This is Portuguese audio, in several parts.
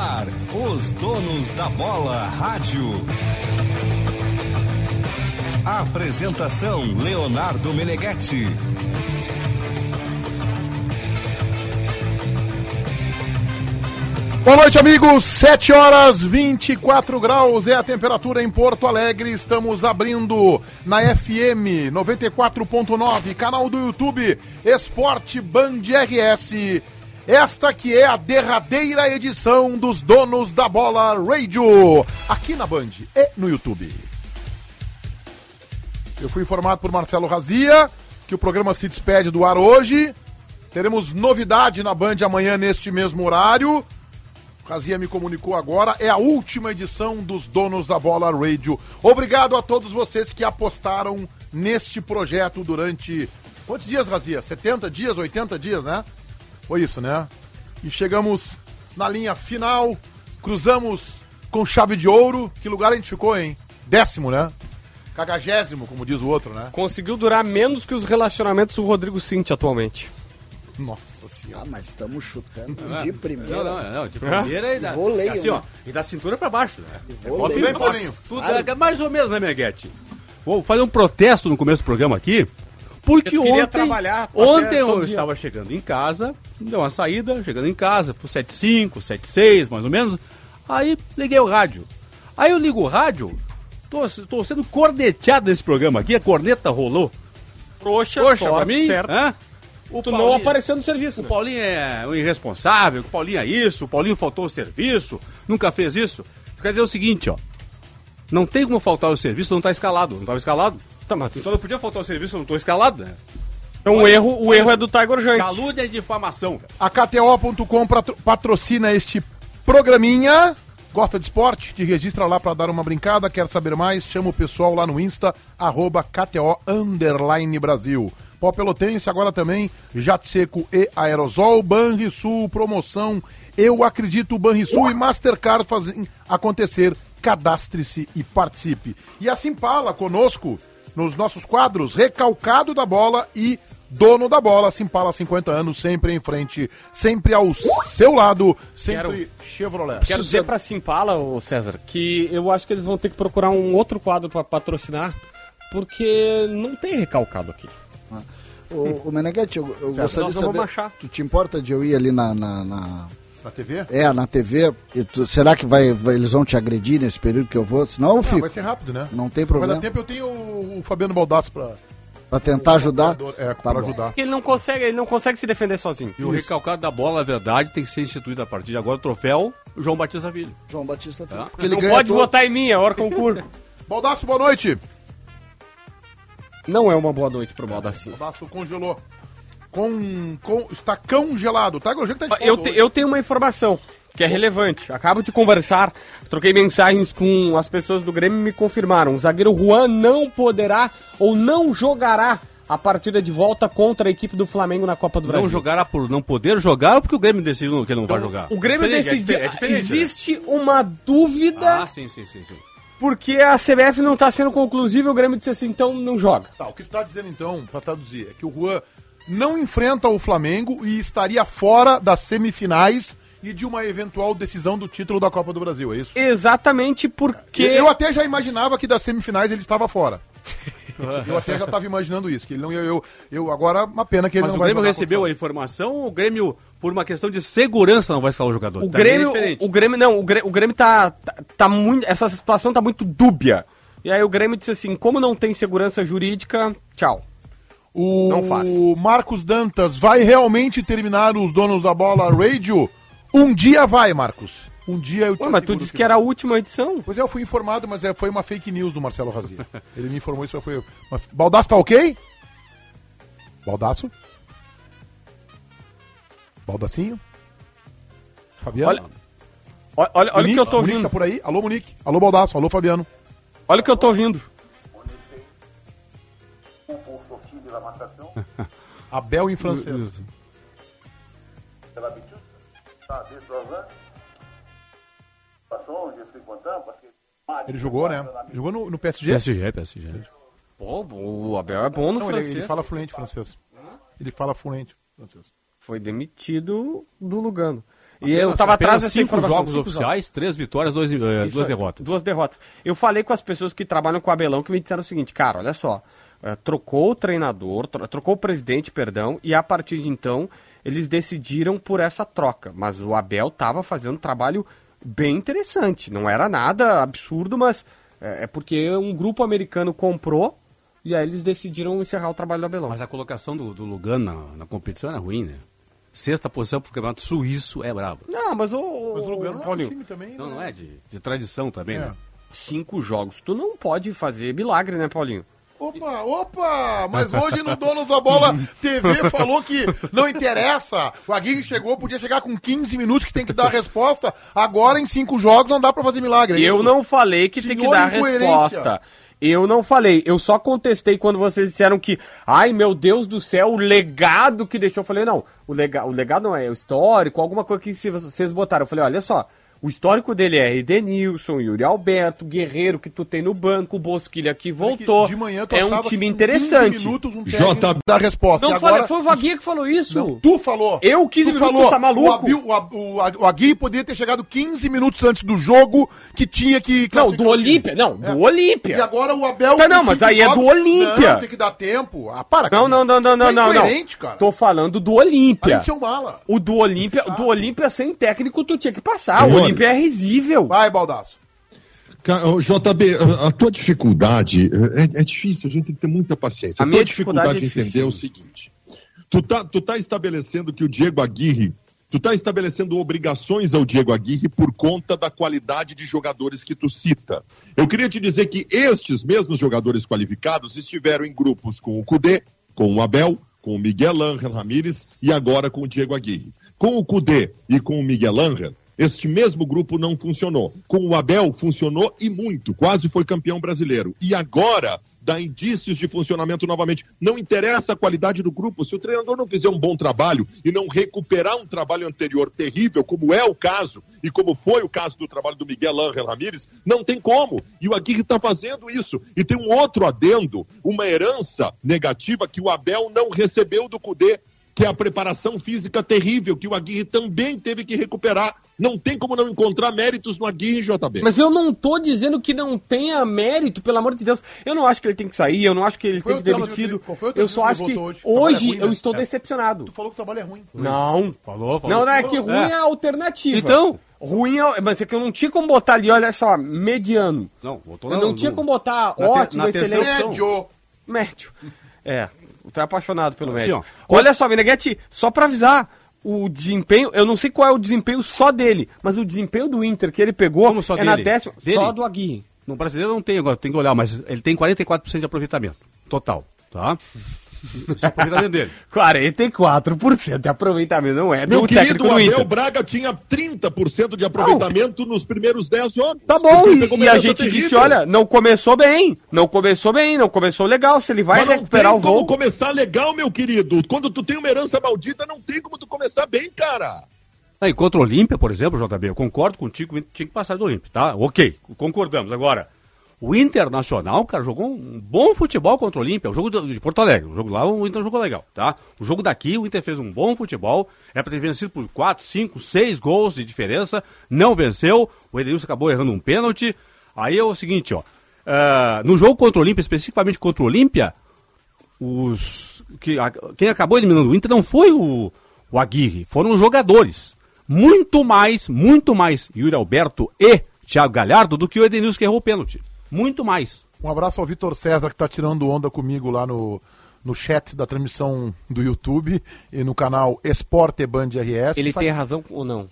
ar, os donos da bola rádio. Apresentação Leonardo Meneghetti. Boa noite, amigos. 7 horas 24 graus é a temperatura em Porto Alegre. Estamos abrindo na FM 94.9, canal do YouTube Esporte Band RS. Esta que é a derradeira edição dos Donos da Bola Radio, aqui na Band e no YouTube. Eu fui informado por Marcelo Razia que o programa se despede do ar hoje. Teremos novidade na Band amanhã neste mesmo horário. Razia me comunicou agora, é a última edição dos Donos da Bola Radio. Obrigado a todos vocês que apostaram neste projeto durante. Quantos dias, Razia? 70 dias, 80 dias, né? Foi isso, né? E chegamos na linha final, cruzamos com chave de ouro. Que lugar a gente ficou, hein? Décimo, né? Cagagésimo, como diz o outro, né? Conseguiu durar menos que os relacionamentos do Rodrigo Cinti atualmente. Nossa senhora. Ah, mas estamos chutando Ah, de primeira. Não, não, não, de primeira e da, Voleio, assim, ó, né? e da cintura pra baixo, né? Voleio. Tudo bem, Paulinho? Tudo Claro. é mais ou menos, né, Meguete? Vou fazer um protesto no começo do programa aqui, porque Eu ontem, trabalhar ontem eu todo dia. estava chegando em casa, deu uma saída, chegando em casa, por 75, 76, mais ou menos, aí liguei o rádio. Aí eu ligo o rádio, tô, tô sendo corneteado nesse programa aqui, a corneta rolou. Trouxa, Poxa, pra mim, certo. hã? O Tu não Paulinho- apareceu no serviço. o né? Paulinho é um irresponsável, o Paulinho é isso, o Paulinho faltou o serviço, nunca fez isso. Quer dizer o seguinte, ó. Não tem como faltar o serviço, não tá escalado. Não tava escalado? Tá, mas Então não podia faltar o serviço, eu não tô escalado, né? então o erro, o erro é do Tiger Junk. Calúnia e difamação. A KTO.com patro- patrocina este programinha. Gosta de esporte? Te registra lá pra dar uma brincada. Quer saber mais? Chama o pessoal lá no Insta, arroba KTO Underline Brasil. Pó Pelotense, agora também Jato Seco e Aerosol, Banrisul, promoção. Eu acredito Banrisul e Mastercard fazem acontecer. Cadastre-se e participe. E assim fala conosco nos nossos quadros Recalcado da Bola e Dono da Bola. Simpala 50 anos, sempre em frente, sempre ao seu lado, sempre Chevrolet. Quero dizer pra Simpala, ô César, que eu acho que eles vão ter que procurar um outro quadro pra patrocinar, porque não tem recalcado aqui. O, o Meneghete, eu, eu gostaria de saber. Tu te importa de eu ir ali na. na, na- Na TV? é, na TV? E tu- será que vai, vai- eles vão te agredir nesse período que eu vou? Senão eu Não, fico. vai ser rápido, né? Não tem Vai dar problema. tempo, eu tenho o, o Fabiano Baldasso pra, Pra tentar ajudar. é, Tá pra bom. ajudar. Ele não consegue, ele não consegue se defender sozinho. E o recalcado da bola, na verdade, tem que ser instituído a partir de agora o troféu João Batista Filho. João Batista Filho. Tá. Porque ele não ganha pode todo- votar em mim, é hora concurso. Baldasso, boa noite. não é uma boa noite pro Baldaci. Baldasso congelou. Com, com, está congelado. Tá, o jeito que tá de Eu, te- eu tenho uma informação que é relevante. Acabo de conversar, troquei mensagens com as pessoas do Grêmio e me confirmaram. O zagueiro Juan não poderá ou não jogará a partida de volta contra a equipe do Flamengo na Copa do Brasil. Não jogará por não poder jogar ou porque o Grêmio decidiu que ele não vai jogar? O Grêmio é decidiu. é diferente, né? Existe uma dúvida Ah, sim, sim, sim, sim. porque a CBF não está sendo conclusiva e o Grêmio disse assim, então não joga. Tá, o que tu tá dizendo então, pra traduzir, é que o Juan não enfrenta o Flamengo e estaria fora das semifinais e de uma eventual decisão do título da Copa do Brasil, é isso? Exatamente porque. Eu até já imaginava que das semifinais ele estava fora. Eu até já estava imaginando isso, que ele não eu, eu, eu agora uma pena que ele Mas não o Grêmio recebeu a informação ou o Grêmio, por uma questão de segurança, não vai escalar o jogador? O é Grêmio, diferente. o Grêmio não, o Grêmio, o Grêmio tá, tá, tá muito, essa situação tá muito dúbia. E aí o Grêmio disse assim, como não tem segurança jurídica, tchau. O Não faz. Marcos Dantas vai realmente terminar os donos da bola radio? Um dia vai, Marcos. Um dia eu te Ué, mas tu disse que era a última edição. Pois é, eu fui informado, mas é, foi uma fake news do Marcelo Razia. Ele me informou isso, foi... Mas, Baldaço tá ok? Baldaço? Baldacinho? Fabiano? Olha, Olha, olha, o que eu tô Monique ouvindo. tá por aí? Alô, Monique. Alô, Baldaço. Alô, Fabiano. Olha o que eu tô ouvindo. Abel em francês. Ele jogou, né? Jogou no, no PSG? PSG, PSG. Pô, o Abel é bom no Não, ele, francês. ele fala fluente francês. Ele fala fluente francês. Foi demitido do Lugano. E eu tava atrás dessa cinco jogos cinco oficiais, três vitórias, dois, Isso duas derrotas. Duas derrotas. Eu falei com as pessoas que trabalham com o Abelão que me disseram o seguinte, cara, olha só, eh, trocou o treinador, tro- trocou o presidente, perdão, e a partir de então eles decidiram por essa troca. Mas o Abel tava fazendo um trabalho bem interessante. Não era nada absurdo, mas eh, é porque um grupo americano comprou e aí eles decidiram encerrar o trabalho do Abelão. Mas a colocação do, do Lugano na, na competição era ruim, né? Sexta posição pro campeonato suíço é brabo. Não, mas o, Mas o Lugano não é um Paulinho, time também, Não, né? não é de, de tradição também, É. né? cinco jogos. Tu não pode fazer milagre, né, Paulinho? Opa, opa! Mas hoje no Donos da Bola TV falou que não interessa. O Aguirre chegou, podia chegar com 15 minutos que tem que dar a resposta. Agora em cinco jogos não dá pra fazer milagre. é Eu não falei que tem que Senhor dar a resposta. Eu não falei, eu só contestei quando vocês disseram que, ai meu Deus do céu, o legado que deixou. Eu falei, não, o, lega, o legado não é o histórico, alguma coisa que vocês botaram. Eu falei, olha só, o histórico dele é Edenilson, Yuri Alberto, Guerreiro que tu tem no banco, o Bosquilha que voltou. De manhã tu é um time que com 15 interessante. minutos um técnico dá a resposta. Não agora- foi o Vaguinha que falou isso. Não, tu falou. Eu, 15 tu minutos, falou. tá maluco? O, Abi- o, Ab- o, Ag- o Aguirre poderia ter chegado 15 minutos antes do jogo que tinha que... Não, do Olímpia, não, do É. Olímpia. E agora o Abel... Tá, não, mas aí é do Olímpia. Não, tem que dar tempo. Ah, para. Não, não, não, não, não, é não, cara. Tô falando do Olímpia. O do Olímpia, o do Olímpia sem técnico tu tinha que passar. O Olímpia é risível. Vai, Baldaço. JB, a- tua dificuldade é, é difícil, a gente tem que ter muita paciência. A A, minha tua dificuldade dificuldade é de entender é o seguinte: tu tá, tu tá estabelecendo que o Diego Aguirre, tu tá estabelecendo obrigações ao Diego Aguirre por conta da qualidade de jogadores que tu cita. Eu queria te dizer que estes mesmos jogadores qualificados estiveram em grupos com o Cudê, com o Abel, com o Miguel Ángel Ramírez e agora com o Diego Aguirre. Com o Cudê e com o Miguel Ángel, este mesmo grupo não funcionou. Com o Abel funcionou e muito, quase foi campeão brasileiro. E agora dá indícios de funcionamento novamente. Não interessa a qualidade do grupo, se o treinador não fizer um bom trabalho e não recuperar um trabalho anterior terrível, como é o caso e como foi o caso do trabalho do Miguel Ángel Ramírez, não tem como. E o Aguirre está fazendo isso. E tem um outro adendo, uma herança negativa que o Abel não recebeu do Cudê que é a preparação física terrível, que o Aguirre também teve que recuperar. Não tem como não encontrar méritos no Aguirre, JB. Mas eu não tô dizendo que não tenha mérito, pelo amor de Deus. Eu não acho que ele tem que sair, eu não acho que ele tem que ser demitido. Eu só acho que hoje? Hoje é ruim, eu né? estou É. decepcionado. Tu falou que o trabalho é ruim. Não. Falou, falou. Não, não, é que ruim é, É. a alternativa. Então? Ruim é. Mas é que eu não tinha como botar ali, olha só, mediano. Não, botou Eu na- não tinha como botar na te- ótimo, na terceira excelente. Médio. Médio. É, é apaixonado pelo Assim, médio. ó. Olha só, Meneghete, só pra avisar, o desempenho, eu não sei qual é o desempenho só dele, mas o desempenho do Inter que ele pegou Como só é na dele? décima. Dele? Só do Aguirre. No brasileiro não tem agora, tem que olhar, mas ele tem 44% de aproveitamento. Total, tá? Esse é o aproveitamento dele. 44% de aproveitamento, não é Meu do querido do Abel. Braga tinha 30% de aproveitamento nos primeiros 10 jogos. Tá bom, e, e a gente terrível. disse, olha, não começou bem, não começou bem, não começou legal, se ele vai Mas não recuperar tem o como voo... começar legal, meu querido. Quando tu tem uma herança maldita, não tem como tu começar bem, cara. Aí, contra o Olímpia, por exemplo, JB, eu concordo contigo, o tinha que passar do Olímpia, tá? Ok, concordamos. Agora, o Internacional, cara, jogou um bom futebol contra o Olímpia, o jogo de Porto Alegre, o jogo lá o Inter jogou legal, tá? O jogo daqui, o Inter fez um bom futebol, é pra ter vencido por 4, 5, 6 gols de diferença, não venceu, o Edenilson acabou errando um pênalti. Aí é o seguinte, ó, ah, no jogo contra o Olímpia, especificamente contra o Olímpia, os que, a- quem acabou eliminando o Inter não foi o, o Aguirre, foram os jogadores. Muito mais, muito mais Yuri Alberto e Thiago Galhardo do que o Edenilson que errou o pênalti. Muito mais. Um abraço ao Vitor César que tá tirando onda comigo lá no, no chat da transmissão do YouTube e no canal Esporte Band RS. Ele Sabe- tem razão ou não?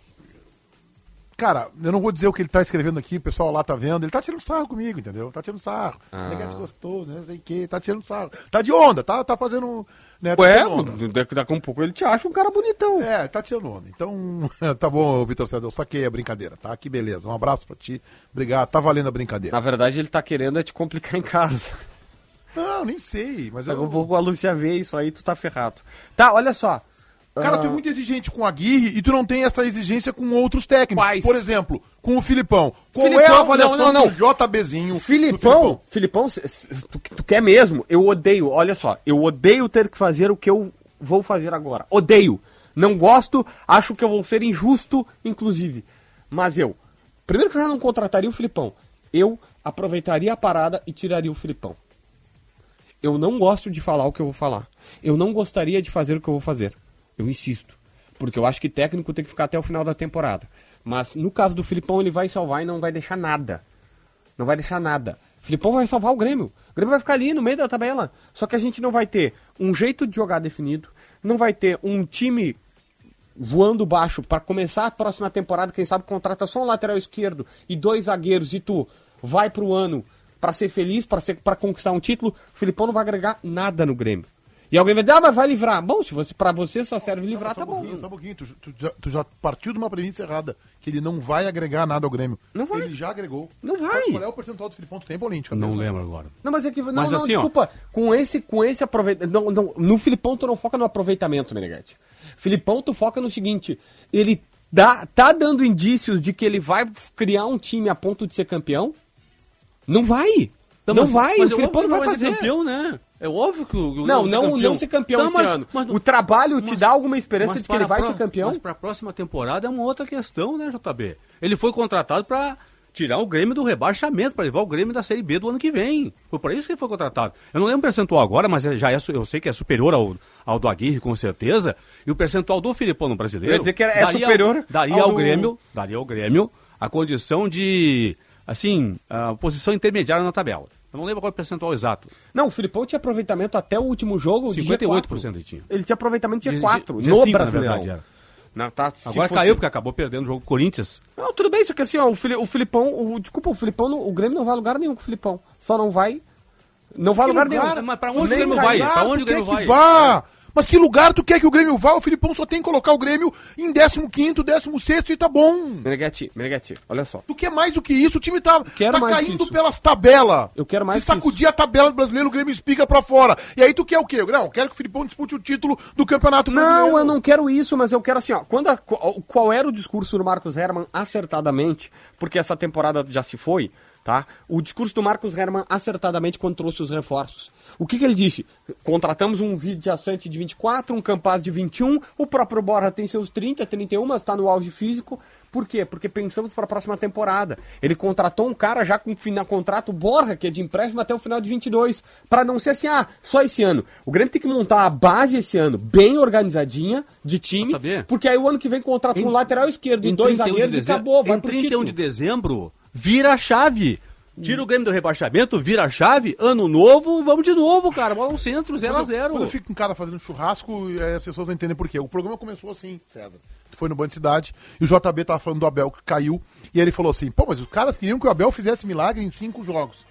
Cara, eu não vou dizer o que ele tá escrevendo aqui, o pessoal lá tá vendo. Ele tá tirando sarro comigo, entendeu? Tá tirando sarro. Ah. Negate gostoso, né? não sei o que, tá tirando sarro. Tá de onda, tá, tá fazendo. Né, tá Ué, daqui, a um pouco ele te acha um cara bonitão. É, tá tirando onda. Então, tá bom, Vitor César, eu saquei a brincadeira, tá? Que beleza. Um abraço pra ti. Obrigado, tá valendo a brincadeira. Na verdade, ele tá querendo é te complicar em casa. Não, nem sei, mas Eu eu. vou a Lúcia ver isso aí, tu tá ferrado. Tá, olha só. Cara, Ah, tu é muito exigente com a Aguirre e tu não tem essa exigência com outros técnicos. Quais? Por exemplo, com o Filipão. Qual é Filipão, a avaliação não, não, não. do JBzinho? do Filipão, Filipão, tu, tu quer mesmo? Eu odeio, olha só, eu odeio ter que fazer o que eu vou fazer agora. Odeio. Não gosto, acho que eu vou ser injusto, inclusive. Mas eu, primeiro que eu já não contrataria o Filipão, eu aproveitaria a parada e tiraria o Filipão. Eu não gosto de falar o que eu vou falar. Eu não gostaria de fazer o que eu vou fazer. Eu insisto. Porque eu acho que técnico tem que ficar até o final da temporada. Mas no caso do Filipão, ele vai salvar e não vai deixar nada. Não vai deixar nada. Filipão vai salvar o Grêmio. O Grêmio vai ficar ali no meio da tabela. Só que a gente não vai ter um jeito de jogar definido. Não vai ter um time voando baixo para começar a próxima temporada. Quem sabe contrata só um lateral esquerdo e dois zagueiros e tu vai pro ano para ser feliz, para ser para conquistar um título. O Filipão não vai agregar nada no Grêmio. E alguém vai dizer, ah, mas vai livrar. Bom, se você, pra você só serve livrar, Só tá um bom. pouquinho, só um pouquinho. Tu, tu já, tu já partiu de uma premissa errada. Que ele não vai agregar nada ao Grêmio. Não vai. Ele já agregou. Não vai. Qual é o percentual do Filipão? Tu tem, Paulinho? Não lembro agora. Não, mas é que. Não, Mas não, assim, ó. desculpa. Com esse, com esse aproveitamento. Não, não, no Filipão, tu não foca no aproveitamento, Menegatti. Filipão, tu foca no seguinte: ele dá, tá dando indícios de que ele vai criar um time a ponto de ser campeão? Não vai. não mas- vai. mas o Filipão não vai ser fazer. campeão, né? É óbvio que o Não, ser não, não ser campeão Tá, esse mas- ano. mas- o trabalho te mas- dá alguma esperança de que ele vai ser campeão? Mas para a próxima temporada é uma outra questão, né, JB? Ele foi contratado para tirar o Grêmio do rebaixamento, para levar o Grêmio da Série B do ano que vem. Foi para isso que ele foi contratado. Eu não lembro o percentual agora, mas é- já é, eu sei que é superior ao, ao do Aguirre, com certeza. E o percentual do Filipão no brasileiro. Ia dizer que é superior daria ao ao Grêmio, daria ao Grêmio a condição de, assim, a posição intermediária na tabela. Eu não lembro qual é o percentual exato. Não, o Filipão tinha aproveitamento até o último jogo. de 58% G4. ele tinha. Ele tinha aproveitamento de De- G4 de- no G5, na Brasileirão. verdade, era. Não, tá, Agora fosse- caiu porque acabou perdendo o jogo com o Corinthians. Não, tudo bem, só que assim, ó, o, Fili- o Filipão, o, desculpa, o Filipão, não- o Grêmio não vai a lugar nenhum com o Filipão. Só não vai. Não vai a lugar, lugar? nenhum. Mas pra onde Nem o Grêmio vai? Pra onde o Grêmio que vai? vá? Mas que lugar tu quer que o Grêmio vá? O Filipão só tem que colocar o Grêmio em 15º, 16º e tá bom. Meneghetti, Meneghetti, olha só. Tu quer mais do que isso? O time tá, tá caindo pelas tabelas. Eu quero mais Se que sacudir a tabela do brasileiro, o Grêmio espiga pra fora. E aí tu quer o quê? Não, eu quero que o Filipão dispute o título do campeonato brasileiro. Não, eu não quero isso, mas eu quero assim, ó. Quando a- qual, qual era o discurso do Marcos Herman acertadamente, porque essa temporada já se foi, tá? O discurso do Marcos Herman acertadamente quando trouxe os reforços. O que, que ele disse? Contratamos um Vidiaçante de 24, um Campaz de 21, o próprio Borja tem seus 30, 31, mas está no auge físico. Por quê? Porque pensamos para a próxima temporada. Ele contratou um cara já com final contrato Borja, que é de empréstimo até o final de 22, para não ser assim, ah, só esse ano. O Grêmio tem que montar a base esse ano bem organizadinha de time, JB. porque aí o ano que vem contrata um lateral esquerdo e dois 31 de zagueiros e acabou, vai em pro 31 título. de dezembro, vira a chave. Tira o Grêmio do rebaixamento, vira a chave, ano novo, vamos de novo, cara. Bola no centro, 0 a Quando, 0 quando eu fico em casa fazendo churrasco, aí as pessoas não entendem por quê. O programa começou assim, César. Tu foi no Band Cidade e o JB tava falando do Abel que caiu. E ele falou assim: pô, mas os caras queriam que o Abel fizesse milagre em cinco jogos.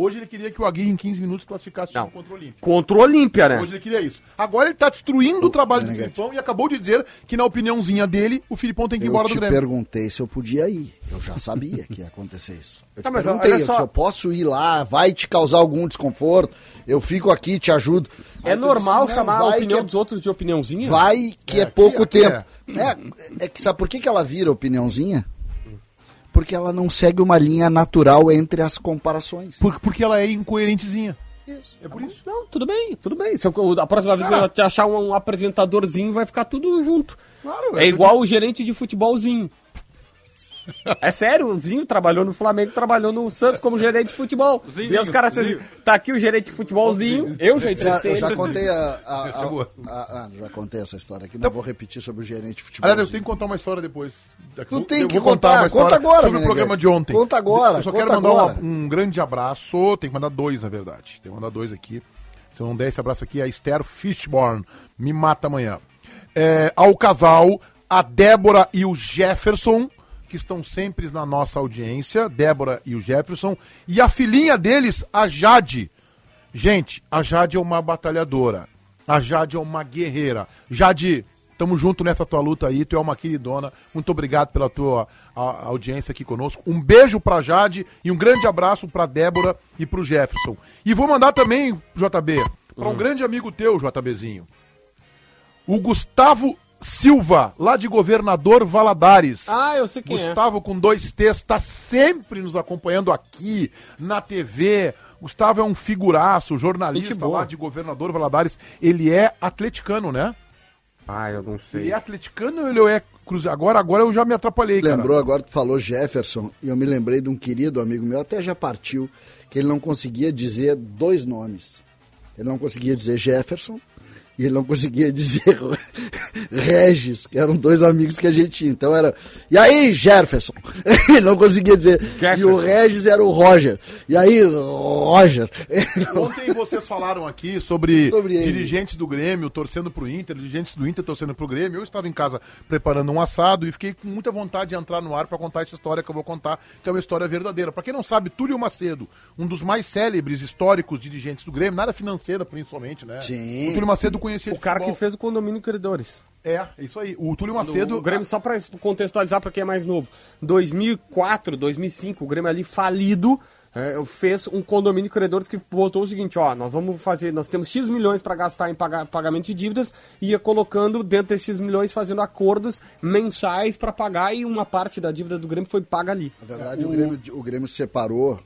Hoje ele queria que o Aguirre em 15 minutos classificasse o Não. contra o Olímpia. Contra o Olímpia, né? Hoje ele queria isso. Agora ele tá destruindo o trabalho do. Filipão e acabou de dizer que, na opiniãozinha dele, o Filipão tem que ir Eu embora do Grêmio. perguntei se eu podia ir. Eu já sabia que ia acontecer isso. Eu Tá, te mas perguntei eu só. disse, eu posso ir lá, vai te causar algum desconforto, eu fico aqui, te ajudo. É Aí tu normal disse, "Não, chamar a opinião é- dos outros de opiniãozinha? Vai que é, É, pouco aqui tempo. É. é que sabe por que, que ela vira opiniãozinha? Porque ela não segue uma linha natural entre as comparações. Por- porque ela é incoerentezinha. É por isso. Não, tudo bem, tudo bem. Se eu- a próxima vez que eu te achar um, um apresentadorzinho, vai ficar tudo junto. Claro, é eu- igual o gerente de futebolzinho. É sério, o Zinho trabalhou no Flamengo, trabalhou no Santos como gerente de futebol. e os caras assim, tá aqui o gerente de futebolzinho, eu já entrevistei eu já contei a, a- é a- a- ah, já contei essa história aqui, não vou repetir sobre o gerente de futebol. Aliás, eu tenho que contar uma história depois. Não tem que contar contar, uma história conta agora, Sobre o programa de ontem. Conta agora, Eu só quero mandar um grande abraço. Tem que mandar dois, na verdade. Tem que mandar dois aqui. Se eu não der esse abraço aqui, a Esther Fishborn me mata amanhã. É, ao casal, a Débora e o Jefferson, que estão sempre na nossa audiência. Débora e o Jefferson. E a filhinha deles, a Jade. Gente, a Jade é uma batalhadora. A Jade é uma guerreira. Jade, tamo junto nessa tua luta aí. Tu é uma queridona. Muito obrigado pela tua a- a audiência aqui conosco. Um beijo pra Jade e um grande abraço pra Débora e pro Jefferson. E vou mandar também, JB, pra um grande amigo teu, JBzinho. O Gustavo Silva, lá de Governador Valadares. Ah, eu sei quem é. Gustavo com dois T's está sempre nos acompanhando aqui na TV. Gustavo é um figuraço, jornalista lá de Governador Valadares. Ele é atleticano, né? Ah, eu não sei. Ele é atleticano ou ele é cruzeiro? Agora, agora eu já me atrapalhei, cara. Lembrou agora que tu falou Jefferson, e eu me lembrei de um querido amigo meu, até já partiu, que ele não conseguia dizer dois nomes. Ele não conseguia dizer Jefferson e ele não conseguia dizer Regis, que eram dois amigos que a gente tinha. Então era, e aí, Jefferson? ele não conseguia dizer. E o Regis era o Roger. E aí, Roger? Ontem vocês falaram aqui sobre, Sobre dirigentes do Grêmio torcendo pro Inter, dirigentes do Inter torcendo pro Grêmio. Eu estava em casa preparando um assado e fiquei com muita vontade de entrar no ar para contar essa história que eu vou contar, que é uma história verdadeira. Para quem não sabe, Túlio Macedo, um dos mais célebres históricos dirigentes do Grêmio, nada financeira principalmente, né? Sim. O Túlio Macedo conhecia O de cara que futebol. fez o condomínio Credores. É, é isso aí. O Túlio O Macedo. Grêmio, só pra contextualizar pra quem é mais novo, 2004, 2005, o Grêmio ali falido, é, fez um condomínio de credores que botou o seguinte, ó, nós vamos fazer, nós temos X milhões pra gastar em paga- pagamento de dívidas, e ia colocando dentro desses X milhões, fazendo acordos mensais pra pagar, e uma parte da dívida do Grêmio foi paga ali. Na verdade, o Grêmio, o Grêmio separou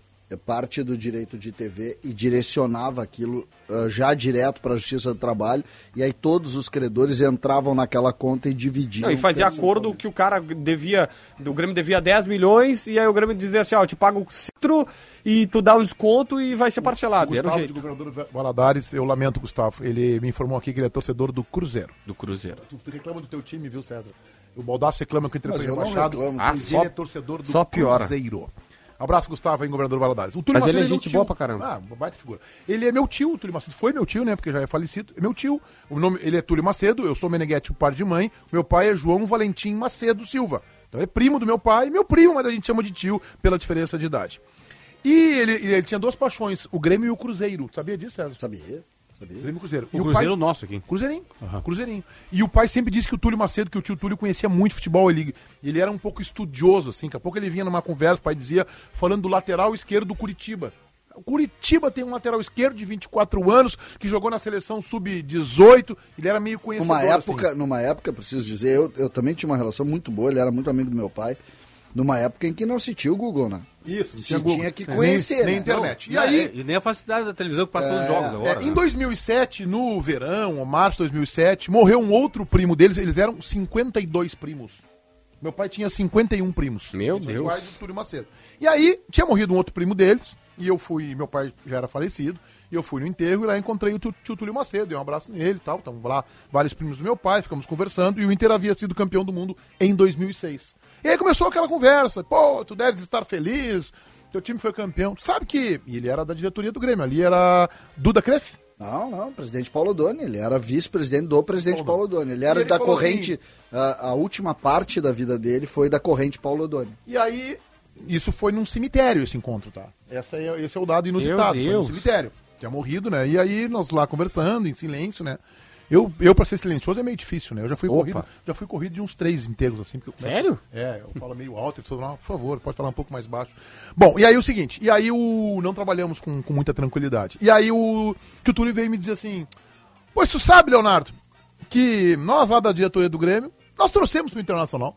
parte do direito de TV e direcionava aquilo ah, já direto para a Justiça do Trabalho. E aí todos os credores entravam naquela conta e dividiam. Não, e fazia o acordo que o cara devia, o Grêmio devia 10 milhões, e aí o Grêmio dizia assim, ó, eu te pago citro, e tu dá um desconto e vai ser parcelado. Era o Gustavo jeito de governador Valadares, eu lamento, Gustavo. Ele me informou aqui que ele é torcedor do Cruzeiro. do Cruzeiro. Tu, tu reclama do teu time, viu, César? O Baldassi reclama que o Inter foi rebaixado. Ah, ele é torcedor do só piora. Cruzeiro. Abraço, Gustavo, aí, governador Valadares. O Túlio Mas ele é meu gente boa pra caramba. Ah, baita figura. Ele é meu tio, o Túlio Macedo. Foi meu tio, né? Porque já é falecido. É meu tio. O nome, ele é Túlio Macedo, eu sou Meneghete, o par de mãe. Meu pai é João Valentim Macedo Silva. Então ele é primo do meu pai, meu primo, mas a gente chama de tio pela diferença de idade. E ele, ele tinha duas paixões, o Grêmio e o Cruzeiro. Sabia disso, César? Sabia? Grêmio e Cruzeiro. O E Cruzeiro pai- nosso aqui. Cruzeirinho. Cruzeirinho. E o pai sempre disse que o Túlio Macedo, que o tio Túlio conhecia muito futebol, ele, ele era um pouco estudioso, assim. Daqui a pouco ele vinha numa conversa, o pai dizia, falando do lateral esquerdo do Curitiba. O Curitiba tem um lateral esquerdo de 24 anos, que jogou na seleção sub-18, ele era meio conhecedor, Numa época, assim. numa época, preciso dizer, eu, eu também tinha uma relação muito boa, ele era muito amigo do meu pai. Numa época em que não se tinha o Google, né? Isso, não Se tinha Google. tinha que Nem- conhecer, nem né? internet. E Não, aí, é, e nem a facilidade da televisão que passa todos os jogos agora. É, em né? 2007, no verão, ou março de 2007, morreu um outro primo deles, eles eram 52 primos. Meu pai tinha 51 primos. Meu Os Deus. iguais do Túlio Macedo. E aí, tinha morrido um outro primo deles, e eu fui, meu pai já era falecido, e eu fui no enterro e lá encontrei o tio, tio Túlio Macedo, dei um abraço nele e tal, estavam lá vários primos do meu pai, ficamos conversando, e o Inter havia sido campeão do mundo em 2006. E aí começou aquela conversa, pô, tu deves estar feliz, teu time foi campeão. Tu sabe que, e ele era da diretoria do Grêmio, ali era Duda Kreff, Não, não, presidente Paulo Doni, ele era vice-presidente do presidente Paulo Doni. Ele era ele da falou corrente, a, a última parte da vida dele foi da corrente Paulo Doni. E aí, isso foi num cemitério, esse encontro, tá? Essa é, esse é o dado inusitado. Foi num cemitério. Tinha morrido, né? E aí, nós lá conversando, em silêncio, né? Eu, eu pra ser silencioso é meio difícil, né? Eu já fui Opa. corrido, já fui corrido de uns três inteiros, assim. porque eu começo- Sério? É, eu falo meio alto, eu falo, por favor, pode falar um pouco mais baixo. Bom, e aí o seguinte, e aí o. Não trabalhamos com, com muita tranquilidade. E aí o. Que o Túlio veio me dizer assim. Pois tu sabe, Leonardo, que nós lá da diretoria do Grêmio, nós torcemos pro Internacional.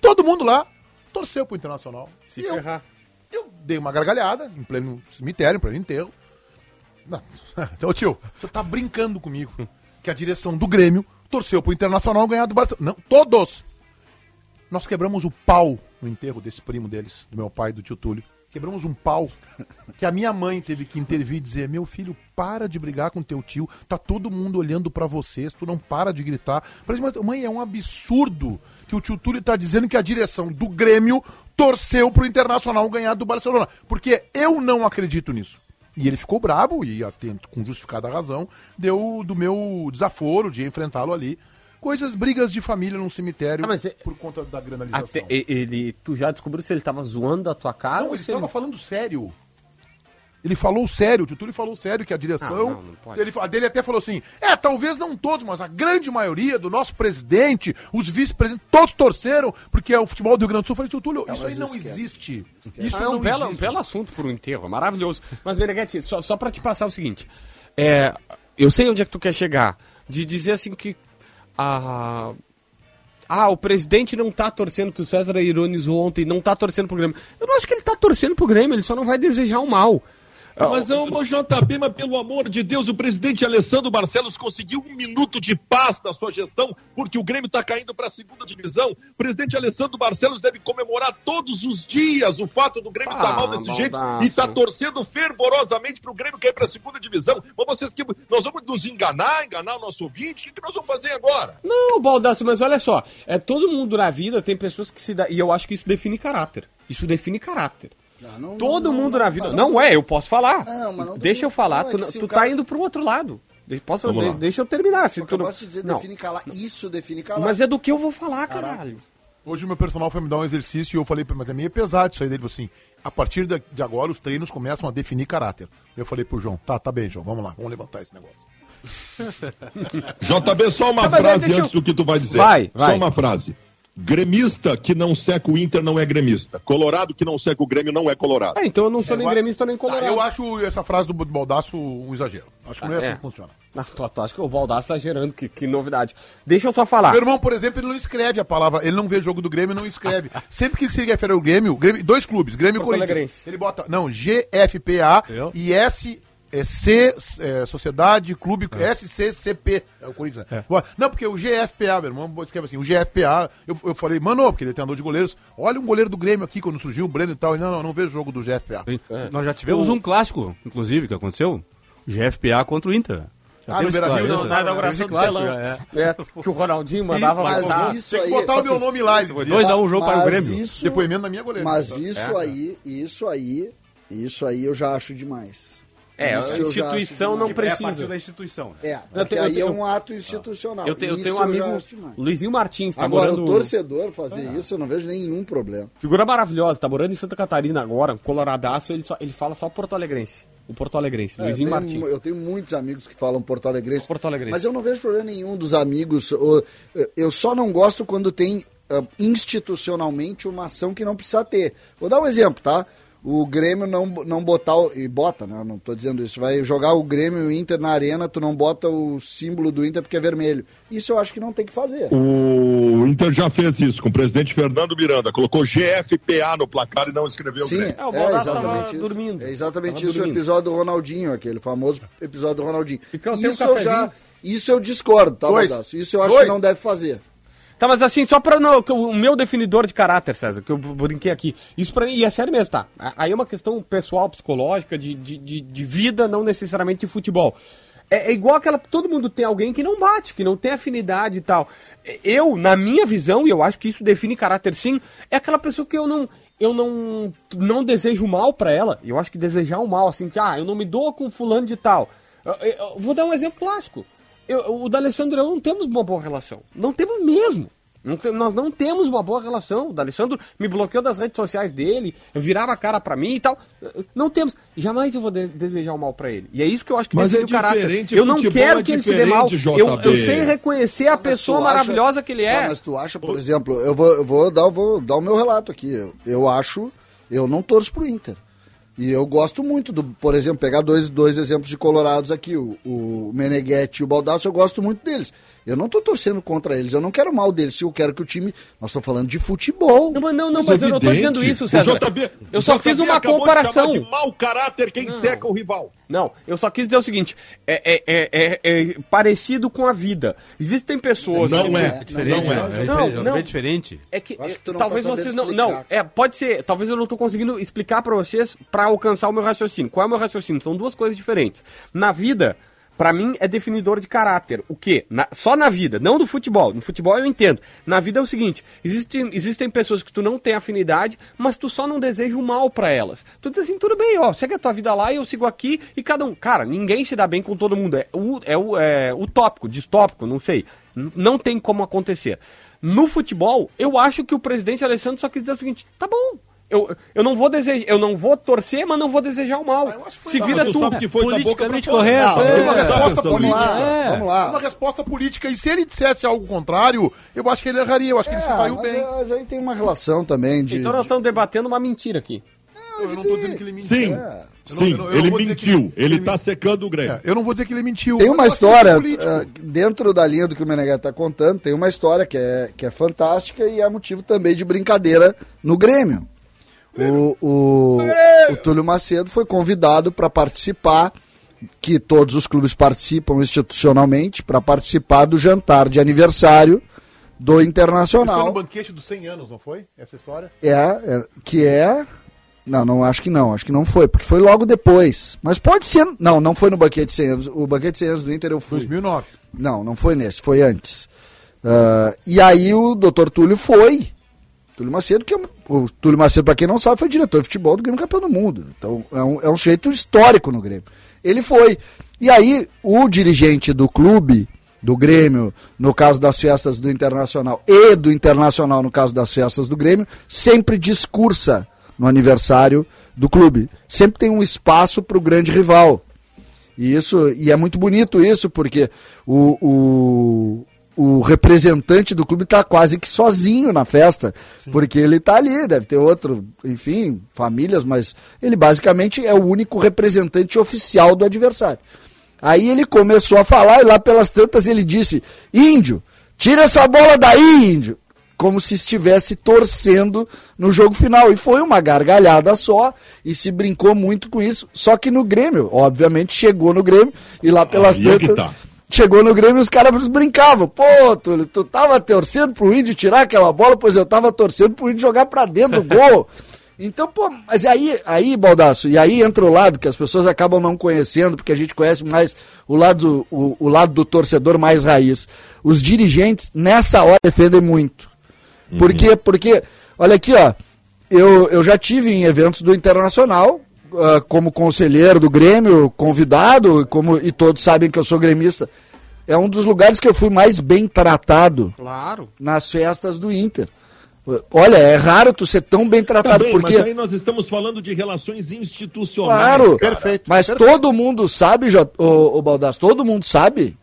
Todo mundo lá torceu pro Internacional. Se E eu- ferrar. eu dei uma gargalhada em pleno cemitério, em pleno enterro. Não. Então, tio, você tá brincando comigo que a direção do Grêmio torceu pro Internacional ganhar do Barcelona. Não, todos! Nós quebramos o pau no enterro desse primo deles, do meu pai, do tio Túlio. Quebramos um pau que a minha mãe teve que intervir e dizer: Meu filho, para de brigar com teu tio, tá todo mundo olhando pra vocês, tu não para de gritar. Mas, mãe, é um absurdo que o tio Túlio tá dizendo que a direção do Grêmio torceu pro Internacional ganhar do Barcelona. Porque eu não acredito nisso. E ele ficou brabo e, atento, com justificada razão, deu do meu desaforo de enfrentá-lo ali. Coisas, brigas de família num cemitério Ah, mas é- por conta da granalização. Até, e- ele, tu já descobriu se ele tava zoando a tua cara? Não, ele estava falando sério. Ele falou sério, o Tutuli falou sério que a direção. Não, não pode. ele, a dele até falou assim: é, talvez não todos, mas a grande maioria do nosso presidente, os vice-presidentes, todos torceram, porque é o futebol do Rio Grande do Sul. Eu falei, Tutulio, isso aí não esquece. existe. Isso Ah, é um não belo, um assunto para um enterro, é maravilhoso. Mas, Beneguete, só, só para te passar o seguinte: é, eu sei onde é que tu quer chegar, de dizer assim que. a ah, o presidente não tá torcendo, que o César ironizou ontem, não tá torcendo pro Grêmio. Eu não acho que ele tá torcendo pro Grêmio, ele só não vai desejar o mal. Mas, ô, ô, JB, mas pelo amor de Deus, o presidente Alessandro Barcelos conseguiu um minuto de paz na sua gestão, porque o Grêmio está caindo para a segunda divisão. O presidente Alessandro Barcelos deve comemorar todos os dias o fato do Grêmio estar Ah, mal desse jeito Baldasso. e está torcendo fervorosamente para o Grêmio cair para a segunda divisão. Mas vocês que. Nós vamos nos enganar, enganar o nosso ouvinte? O que, nós vamos fazer agora? Não, Baldaço, mas olha só, é todo mundo na vida tem pessoas que se dá, e eu acho que isso define caráter. Isso define caráter. Não, não, todo não, mundo não, na vida. Não, é, eu posso falar. Não, mas não Deixa eu falar, não, é tu, tu tá cara- indo pro outro lado. Posso, Vamos de- lá. deixa eu terminar. Se Eu tu não... gosto de dizer não. define calar. Isso define calar. Mas é do que eu vou falar, caralho. Hoje o meu personal foi me dar um exercício e eu falei, mas é meio pesado isso aí. Ele falou assim, a partir de agora os treinos começam a definir caráter. Eu falei pro João, tá, tá bem, João, vamos lá, vamos levantar esse negócio. JB, só uma mas frase deixa eu- antes do que tu vai dizer. Vai, vai. Só uma frase. Gremista que não seca o Inter não é gremista. Colorado que não seca o Grêmio não é colorado. É, então eu não sou nem vai- gremista nem Tá, colorado. eu acho essa frase do Baldaço um exagero. Acho que não é assim é. que funciona. Ah, acha que o Baldaço tá gerando, que, que novidade. Deixa eu só falar. Meu irmão, por exemplo, ele não escreve a palavra, ele não vê jogo do Grêmio, não escreve. Sempre que se refere ao Grêmio, Grêmio dois clubes, Grêmio e Corinthians. Alegrense. Ele bota, não, GFPA Eu? e S é C, é, Sociedade Clube SCCP. É o Corinthians. né? Não, porque o GFPA, meu irmão, escreve assim, o GFPA, eu, eu falei, mano, porque ele é treinador de goleiros, olha um goleiro do Grêmio aqui, quando surgiu o Breno e tal, ele, não, não, não vejo jogo do GFPA. Sim. Nós já tivemos um clássico, inclusive, que aconteceu. GFPA contra o Inter. Já Ah, no não, isso. Na inauguração do clássico, telão. é. É, que o Ronaldinho mandava mas voltar. isso Tem que aí. botar o meu nome lá, ele Foi dizia. 2x1 o jogo para o Grêmio. Isso, Depoimento da minha goleira. Mas Tá. isso aí, isso aí, isso aí eu já acho demais. É, a eu instituição não demais. É a partir precisa. da instituição. É, Eu porque tenho- eu aí tenho- é um ato institucional. Eu tenho, eu tenho um amigo. Luizinho Martins, tá Agora, morando... o torcedor fazer isso, eu não vejo nenhum problema. Figura maravilhosa, tá morando em Santa Catarina agora, um coloradaço, ele, só, ele fala só Porto Alegrense. O Porto Alegrense, É, eu, Luizinho tenho, Martins. eu tenho muitos amigos que falam Porto Alegrense. Porto Alegrense. Mas eu não vejo problema nenhum dos amigos. Eu só não gosto quando tem ah, institucionalmente uma ação que não precisa ter. Vou dar um exemplo, tá? O Grêmio não, não botar. o- E bota, né? Não tô dizendo isso. Vai jogar o Grêmio e o Inter na arena, tu não bota o símbolo do Inter porque é vermelho. Isso eu acho que não tem que fazer. O Inter já fez isso com o presidente Fernando Miranda. Colocou GFPA no placar e não escreveu o Sim, Grêmio. É, o é exatamente isso. dormindo. É exatamente Tava isso dormindo. o episódio do Ronaldinho, aquele famoso episódio do Ronaldinho. Tem um Isso eu já. Isso eu discordo, tá. Baldasso? Isso eu acho Dois. que não deve fazer. Tá, mas assim, só pra o meu definidor de caráter, César, que eu brinquei aqui, isso pra mim, e é sério mesmo, tá? Aí é uma questão pessoal, psicológica, de, de, de, de vida, não necessariamente de futebol. É, é igual aquela. Todo mundo tem alguém que não bate, que não tem afinidade e tal. Eu, na minha visão, e eu acho que isso define caráter sim, é aquela pessoa que eu não. Eu não, não desejo mal pra ela. Eu acho que desejar o mal, assim, que, ah, eu não me dou com fulano de tal. Eu- eu- eu vou dar um exemplo clássico. Eu, o D'Alessandro e eu não temos uma boa relação. Não temos mesmo. Não te- nós não temos uma boa relação. O D'Alessandro me bloqueou das redes sociais dele, virava a cara pra mim e tal. Não temos. Jamais eu vou de- desejar o mal pra ele. E é isso que eu acho que Mas é o caráter. diferente, Eu não futebol quero é que ele se dê mal. Eu, eu sei reconhecer a Mas pessoa acha- maravilhosa que ele é. Tá, mas tu acha, por exemplo, eu vou, eu vou, dar, vou dar o meu relato aqui. Eu, eu acho, eu não torço pro Inter. E eu gosto muito do, por exemplo, pegar dois, dois exemplos de colorados aqui, o, o Meneghetti e o Baldasso, eu gosto muito deles. Eu não tô torcendo contra eles, eu não quero mal deles, se eu quero que o time. Nós estamos falando de futebol. Não, mas não, não, Mas mas eu não tô evidente. dizendo isso, César. JB Eu só o fiz JB uma de comparação. chamar de mau caráter quem seca o rival. Não, eu só quis dizer o seguinte: é, é- é- é- é parecido com a vida. Existem pessoas. Não que- é. Diferente, Não é. né? É Não, diferente, não. é diferente. É que acho que tu não talvez tá vocês não. explicar. Não, é, pode ser. Talvez eu não tô conseguindo explicar pra vocês pra alcançar o meu raciocínio. Qual é o meu raciocínio? São duas coisas diferentes. Na vida, pra mim, é definidor de caráter. O quê? Na- só na vida, não do futebol. No futebol eu entendo. Na vida é o seguinte: existem, existem pessoas que tu não tem afinidade, mas tu só não deseja o mal pra elas. Tu diz assim, tudo bem, ó, segue a tua vida lá e eu sigo aqui e cada um. Cara, ninguém se dá bem com todo mundo. É, é, é utópico, distópico, não sei. Não tem como acontecer. No futebol, eu acho que o presidente Alessandro só quis dizer o seguinte: tá bom. Eu, eu não vou desejar, eu não vou torcer, mas não vou desejar o mal. Se Tá, vira tu sabe que foi da boca pra politicamente correto. Não, é. tem uma resposta pensando Vamos lá, É. vamos É lá. uma resposta política. E se ele dissesse algo contrário, eu acho que ele erraria. Eu acho que ele se É, saiu mas, bem. mas aí tem uma relação também de. Então nós estamos debatendo uma mentira aqui. Eu não tô dizendo que ele mentiu. Sim, É. sim, Eu não- eu ele mentiu. ele- Ele ele- tá secando o Grêmio. É, eu não vou dizer que ele mentiu. Tem uma história, é ah, dentro da linha do que o Meneghete está contando, tem uma história que é, que é fantástica e é motivo também de brincadeira no Grêmio. O, o, o Túlio Macedo foi convidado para participar, que todos os clubes participam institucionalmente, para participar do jantar de aniversário do Foi no Internacional. banquete dos 100 anos, não foi? Essa história? É, é, que é. Não, não, acho que não, acho que não foi, porque foi logo depois. Mas pode ser. Não, não foi no banquete 100 anos. O banquete 100 anos do Inter eu fui. 2009. Não, não foi nesse, foi antes. Ah, e aí o doutor Túlio foi. Túlio Macedo, que é, o Túlio Macedo, para quem não sabe, foi diretor de futebol do Grêmio Campeão do Mundo. Então é um, é um jeito histórico no Grêmio. Ele foi. E aí o dirigente do clube, do Grêmio, no caso das festas do Internacional, e do Internacional, no caso das festas do Grêmio, sempre discursa no aniversário do clube. Sempre tem um espaço para o grande rival. E, isso, e é muito bonito isso, porque o, o, o representante do clube está quase que sozinho na festa, porque ele está ali, deve ter outro, enfim, famílias, mas ele basicamente é o único representante oficial do adversário. Aí ele começou a falar e lá pelas tantas ele disse: Índio, tira essa bola daí, índio. Como se estivesse torcendo no jogo final. E foi uma gargalhada só, e se brincou muito com isso. Só que no Grêmio, obviamente, chegou no Grêmio, e lá pelas Aí é que tantas. tá. Chegou no Grêmio e os caras brincavam. Pô, Túlio, tu tava torcendo pro índio tirar aquela bola, pois eu tava torcendo pro índio jogar pra dentro do gol. Então, pô, mas aí, aí, Baldaço, e aí entra o lado que as pessoas acabam não conhecendo, porque a gente conhece mais o lado, o, o lado do torcedor mais raiz. Os dirigentes, nessa hora, defendem muito. Por quê? Porque, olha aqui, ó, eu, eu já tive em eventos do Internacional, ah, como conselheiro do Grêmio, convidado, como, e todos sabem que eu sou gremista. É um dos lugares que eu fui mais bem tratado Claro. nas festas do Inter. Olha, é raro tu ser tão bem tratado, Também, porque. Mas aí nós estamos falando de relações institucionais. Claro, cara. Perfeito. Mas perfeito. todo mundo sabe, ô, ô Baldasso, todo mundo sabe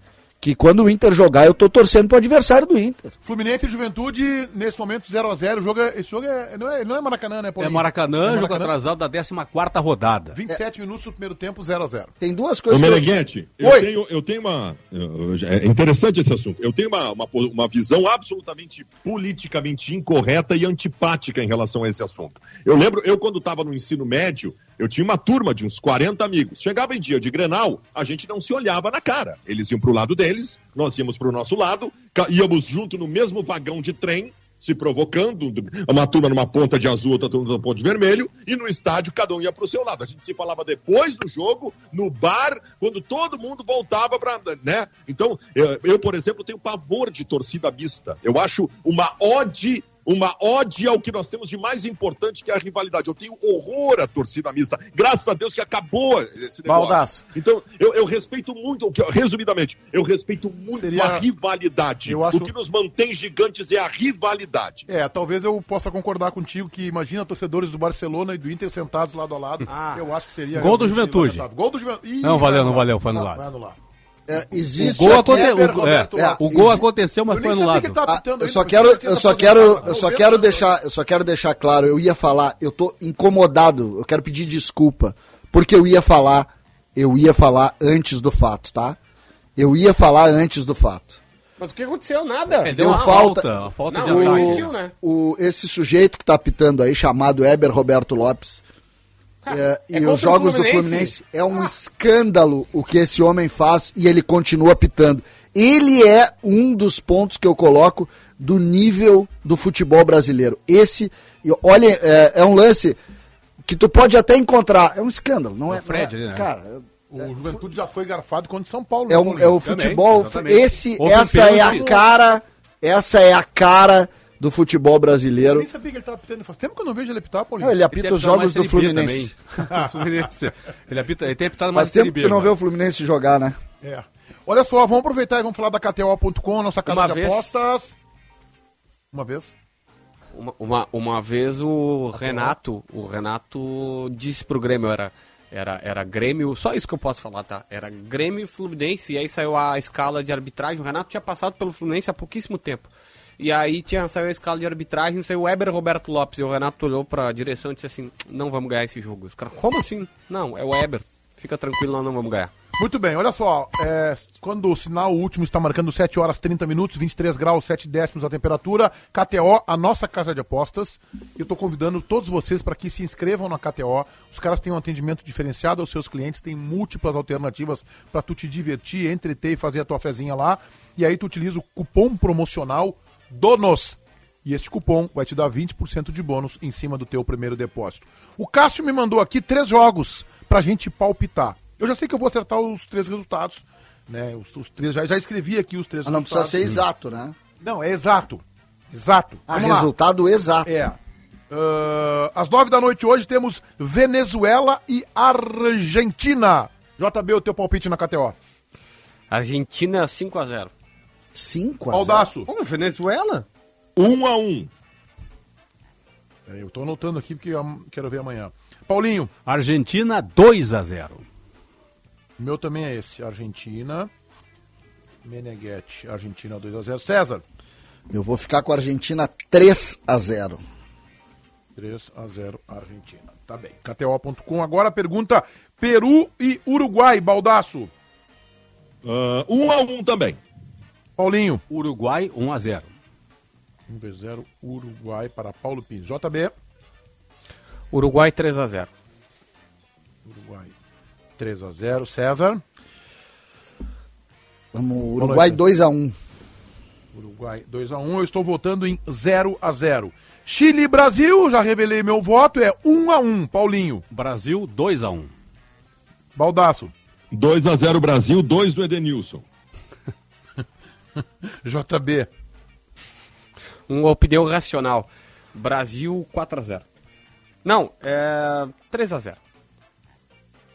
que quando o Inter jogar, eu tô torcendo pro adversário do Inter. Fluminense e Juventude, nesse momento 0x0. O jogo é, esse jogo é, não, é, não é Maracanã, né, É Paulinho? Maracanã, jogo Maracanã. atrasado da 14 rodada. 27 minutos do primeiro tempo, 0x0. Tem duas Ô, coisas que eu... Meneghetti, eu Oi. tenho, eu tenho uma. eu- eu- É interessante esse assunto. Eu tenho uma, uma, uma visão absolutamente politicamente incorreta e antipática em relação a esse assunto. Eu lembro, eu quando estava no ensino médio, eu tinha uma turma de uns 40 amigos. Chegava em dia de Grenal, a gente não se olhava na cara. Eles iam para o lado deles, nós íamos para o nosso lado, íamos junto no mesmo vagão de trem, se provocando, uma turma numa ponta de azul, outra turma numa ponta de vermelho, e no estádio cada um ia pro seu lado. A gente se falava depois do jogo, no bar, quando todo mundo voltava para, né? Então, eu, por exemplo, tenho pavor de torcida mista. Eu acho uma ode uma ode ao que nós temos de mais importante, que é a rivalidade. Eu tenho horror à torcida mista. Graças a Deus que acabou esse negócio. Baldaço. Então, eu, eu respeito muito, o que- resumidamente, eu respeito muito Seria- a rivalidade. Eu acho- O que nos mantém gigantes é a rivalidade. É, talvez eu possa concordar contigo que imagina torcedores do Barcelona e do Inter sentados lado a lado. Ah. eu acho que seria. Gol do Juventude. lamentável. Gol do Juventude. Ih, Não, valeu, não valeu, foi anulado. Vai anular. É, O existe gol, aqui- aconte- o- é, o gol Exi- aconteceu, mas Eu foi anulado. tava Ah, eu só quero, eu só quero, eu só Roberto quero deixar, eu só quero deixar claro. Eu ia falar, eu tô incomodado. Eu quero pedir desculpa porque eu ia falar, eu ia falar antes do fato, tá? Eu ia falar antes do fato. Mas o que aconteceu? Nada. É, deu uma falta- falta, falta Não, de o- ataque. existiu, né? O, esse sujeito que tá apitando aí, chamado Eber Roberto Lopes, é, é e os o jogos do Fluminense. Fluminense é um escândalo o que esse homem faz e ele continua apitando. Ele é um dos pontos que eu coloco do nível do futebol brasileiro. Esse, olha, é, é um lance que tu pode até encontrar. É um escândalo, não é? o Fred não é- né? Cara, O Juventude já foi garfado contra São Paulo. é, né, um, Paulinho? é o Também, futebol. exatamente. Esse, essa é a cara, essa é a cara do futebol Eu brasileiro. nem sabia que ele tava apitando. Faz tempo que eu não vejo ele apitar, Paulinho. Não, ele Ele apita tem os jogos do Fluminense. Fluminense. Ele, apita, ele tem apitado mais Faz tempo que tu não vê o Fluminense jogar, né? É. Olha só, vamos aproveitar e vamos falar da KTO.com, nossa casa Uma de vez. apostas. Uma vez. Uma, uma, uma vez o Renato, o Renato disse pro Grêmio, era, era, era Grêmio, só isso que eu posso falar, tá? Era Grêmio e Fluminense, e aí saiu a escala de arbitragem. O Renato tinha passado pelo Fluminense há pouquíssimo tempo. E aí tinha, saiu a escala de arbitragem, saiu o Weber Roberto Lopes, e o Renato olhou pra direção e disse assim, não vamos ganhar esse jogo. Os caras, como assim? Não, é o Weber, fica tranquilo, nós não vamos ganhar. Muito bem, olha só. é, quando o sinal último está marcando 7 horas 30 minutos, 23 graus, 7 décimos a temperatura, KTO, a nossa casa de apostas. Eu estou convidando todos vocês para que se inscrevam na KTO. Os caras têm um atendimento diferenciado aos seus clientes, tem múltiplas alternativas para tu te divertir, entreter e fazer a tua fezinha lá. E aí tu utiliza o cupom promocional DONOS. E este cupom vai te dar 20% de bônus em cima do teu primeiro depósito. O Cássio me mandou aqui três jogos pra gente palpitar. Eu já sei que eu vou acertar os três resultados. Né? Os, os três, já, já escrevi aqui os três Mas não precisa ser resultados. exato, né? Não, é exato. Exato. Ah, Vamos lá. resultado exato. É. Ah, às nove da noite hoje temos Venezuela e Argentina. JB, o teu palpite na KTO. Argentina 5x0. 5 a 0. Baldaço. Como, Venezuela? Um a um. É, eu tô anotando aqui porque eu quero ver amanhã. Paulinho, Argentina 2 a 0 o meu também é esse. Argentina. Meneghetti, Argentina 2x0. César, Eu vou ficar com a Argentina 3 a 0. 3x0 Argentina. Tá bem. KTO.com. Agora a pergunta: Peru e Uruguai, Baldaço. Ah, um a um também. Paulinho. Uruguai 1 a 0 1x0 Uruguai para Paulo Pires. JB. Uruguai 3x0. Uruguai 3x0. César. Vamos, Uruguai noite. 2 a 1. Uruguai 2x1. Eu estou votando em 0x0. Chile e Brasil, já revelei meu voto, é 1x1. Paulinho. Brasil 2 a 1 Baldaço. 2 a 0 Brasil, 2 do Edenilson. JB. Uma opinião racional. Brasil 4x0. Não, é 3x0.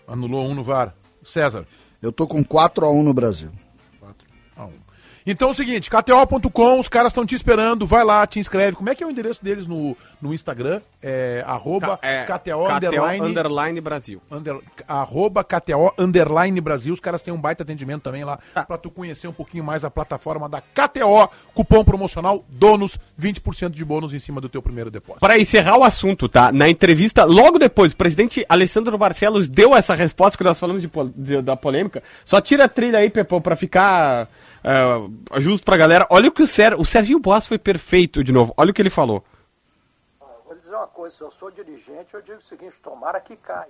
Anulou um no VAR. César. Eu tô com 4 a 1 no Brasil. 4 a 1. Então é o seguinte, KTO.com, os caras estão te esperando, vai lá, te inscreve. Como é que é o endereço deles no, no Instagram? É arroba É, KTO, underline, underline Brasil. under- arroba KTO underline Brasil. Os caras têm um baita atendimento também lá pra tu conhecer um pouquinho mais a plataforma da KTO. Cupom promocional DONOS, 20% de bônus em cima do teu primeiro depósito. Para encerrar o assunto, tá? Na entrevista, logo depois, o presidente Alessandro Barcelos deu essa resposta que nós falamos de de- da polêmica. Só tira a trilha aí, Pepão, pra ficar é, justo pra galera. Olha o que o Ser, o Serginho Boas foi perfeito de novo. Olha o que ele falou. Vou lhe dizer uma coisa, se eu sou dirigente, eu digo o seguinte, tomara que caia.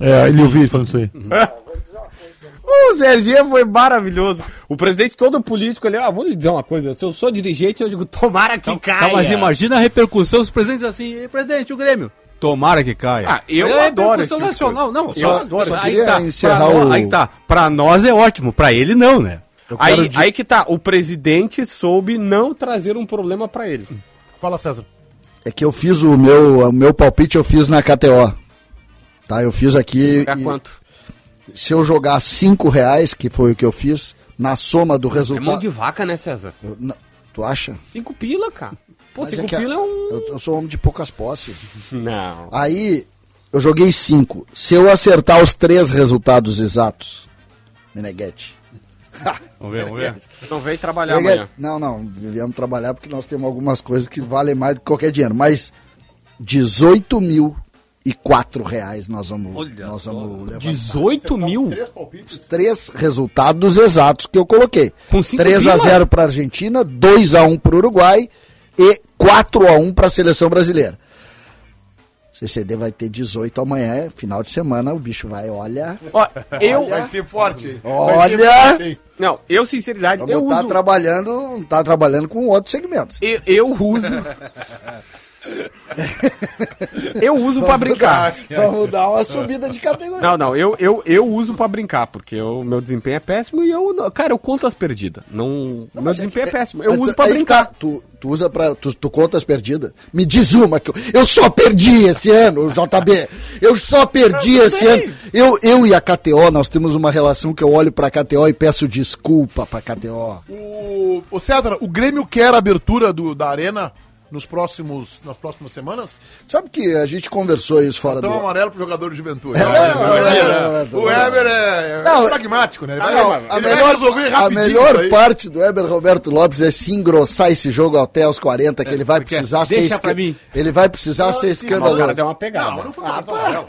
É, ele ouviu ele falando isso aí. Vou O Serginho foi maravilhoso. O presidente todo político ali, ah, vou lhe dizer uma coisa, se eu sou dirigente, eu digo, tomara que caia. Tá, mas imagina a repercussão os presidentes assim, "Ei, presidente, o Grêmio. Tomara que caia. Ah, eu é adoro repercussão esse tipo nacional. Não, Eu só, adoro. só aí tá, encerrar pra o- nós- Aí tá. Pra nós é ótimo, pra ele não, né? Aí, di- aí que tá, o presidente soube não trazer um problema pra ele. Fala, César. É que eu fiz o meu, o meu palpite, eu fiz na KTO. Tá, eu fiz aqui. Pra e quanto? Se eu jogar 5 reais, que foi o que eu fiz, na soma do É mão resultado. de vaca, né, César? Eu- não- tu acha? Cinco pila, cara. Pô, Mas cinco que a- pila é um... eu, eu sou homem de poucas posses. Não. Aí, eu joguei 5. Se eu acertar os três resultados exatos, Meneghete. Vamos ver, vamos ver. Não veio trabalhar Meneghete- amanhã. Não, não, viemos trabalhar porque nós temos algumas coisas que valem mais do que qualquer dinheiro. Mas 18 mil e 4 reais nós vamos, Olha nós só. vamos levar. 18 mil? Os três resultados exatos que eu coloquei. Com cinco 3 a pila? 0 para a Argentina, 2 a 1 para o Uruguai e 4 a 1 para a seleção brasileira. CCD vai ter 18 amanhã, é final de semana, o bicho vai, olha. Ó, eu... Vai ser forte. Olha! Vai ser forte, hein? Não, eu, sinceridade, Vamos eu tá uso... trabalhando, tá trabalhando com outros segmentos. Eu, eu uso... eu uso pra brincar. Vamos dar uma subida de categoria. Não, não, eu, eu, eu uso pra brincar, porque o meu desempenho é péssimo e eu, não- cara, eu conto as perdidas. Não, meu Mas desempenho é, que- péssimo. Eu mas uso pra aí que brincar. tá, tu, tu usa pra. Tu, tu conta as perdidas? Me diz uma que eu, eu só perdi esse ano, JB. Eu só perdi esse ano. Eu, eu e a KTO, nós temos uma relação que eu olho pra KTO e peço desculpa pra KTO. O, o César, o Grêmio quer a abertura do, da arena nos próximos, nas próximas semanas? Sabe que a gente conversou isso fora Então do. amarelo pro jogador de juventude. não, não, o Weber é, Não, é pragmático, né? Ele vai, Não, ele a vai melhor, resolver a melhor parte do Weber Roberto Lopes é se engrossar esse jogo até os 40, que ele vai precisar ser deixa pra mim. Ele vai precisar ser O cara escandaloso. deu uma pegada. Não, não foi pra cartão amarelo.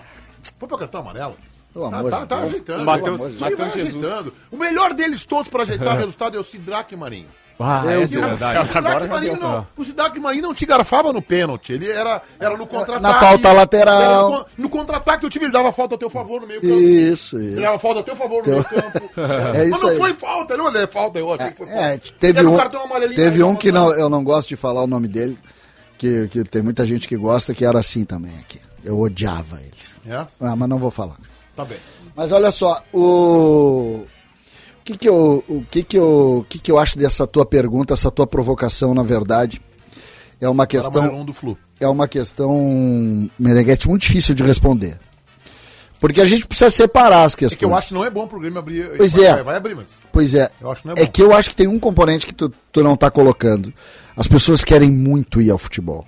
Foi pra cartão amarelo. Pelo Tá, amor tá, de tá Deus. ajeitando. Mateus- Mateus Jesus. ajeitando. O melhor deles todos pra ajeitar resultado é o Sidraque Marinho. Ah, essa é o verdade. Agora já Marinho deu. não, o Sidraque Marinho não te garfava no pênalti. Ele era, era no contra-ataque. Na falta lateral. Ele No, no contra-ataque, o time ele dava falta a teu favor no meio campo. Isso, Ele isso. dava falta a teu favor no meio campo. É Mas isso não aí. foi falta, não é falta. Eu foi falta. É, teve o um, teve um que não, eu não gosto de falar o nome dele, que, que tem muita gente que gosta, que era assim também aqui. Eu odiava eles. É? Ah, mas não vou falar. Tá bem. Mas olha só, o, o que que eu, o que que eu, que que eu acho dessa tua pergunta, essa tua provocação, na verdade, é uma Questão... questão, do Flu. é uma questão, Meneghete, muito difícil de responder. Porque a gente precisa separar as É questões. que eu acho que não é bom pro Grêmio abrir. Pois é. Vai, vai abrir, mas. Pois é. É é que eu acho que tem um componente que tu, tu não tá colocando. As pessoas querem muito ir ao futebol.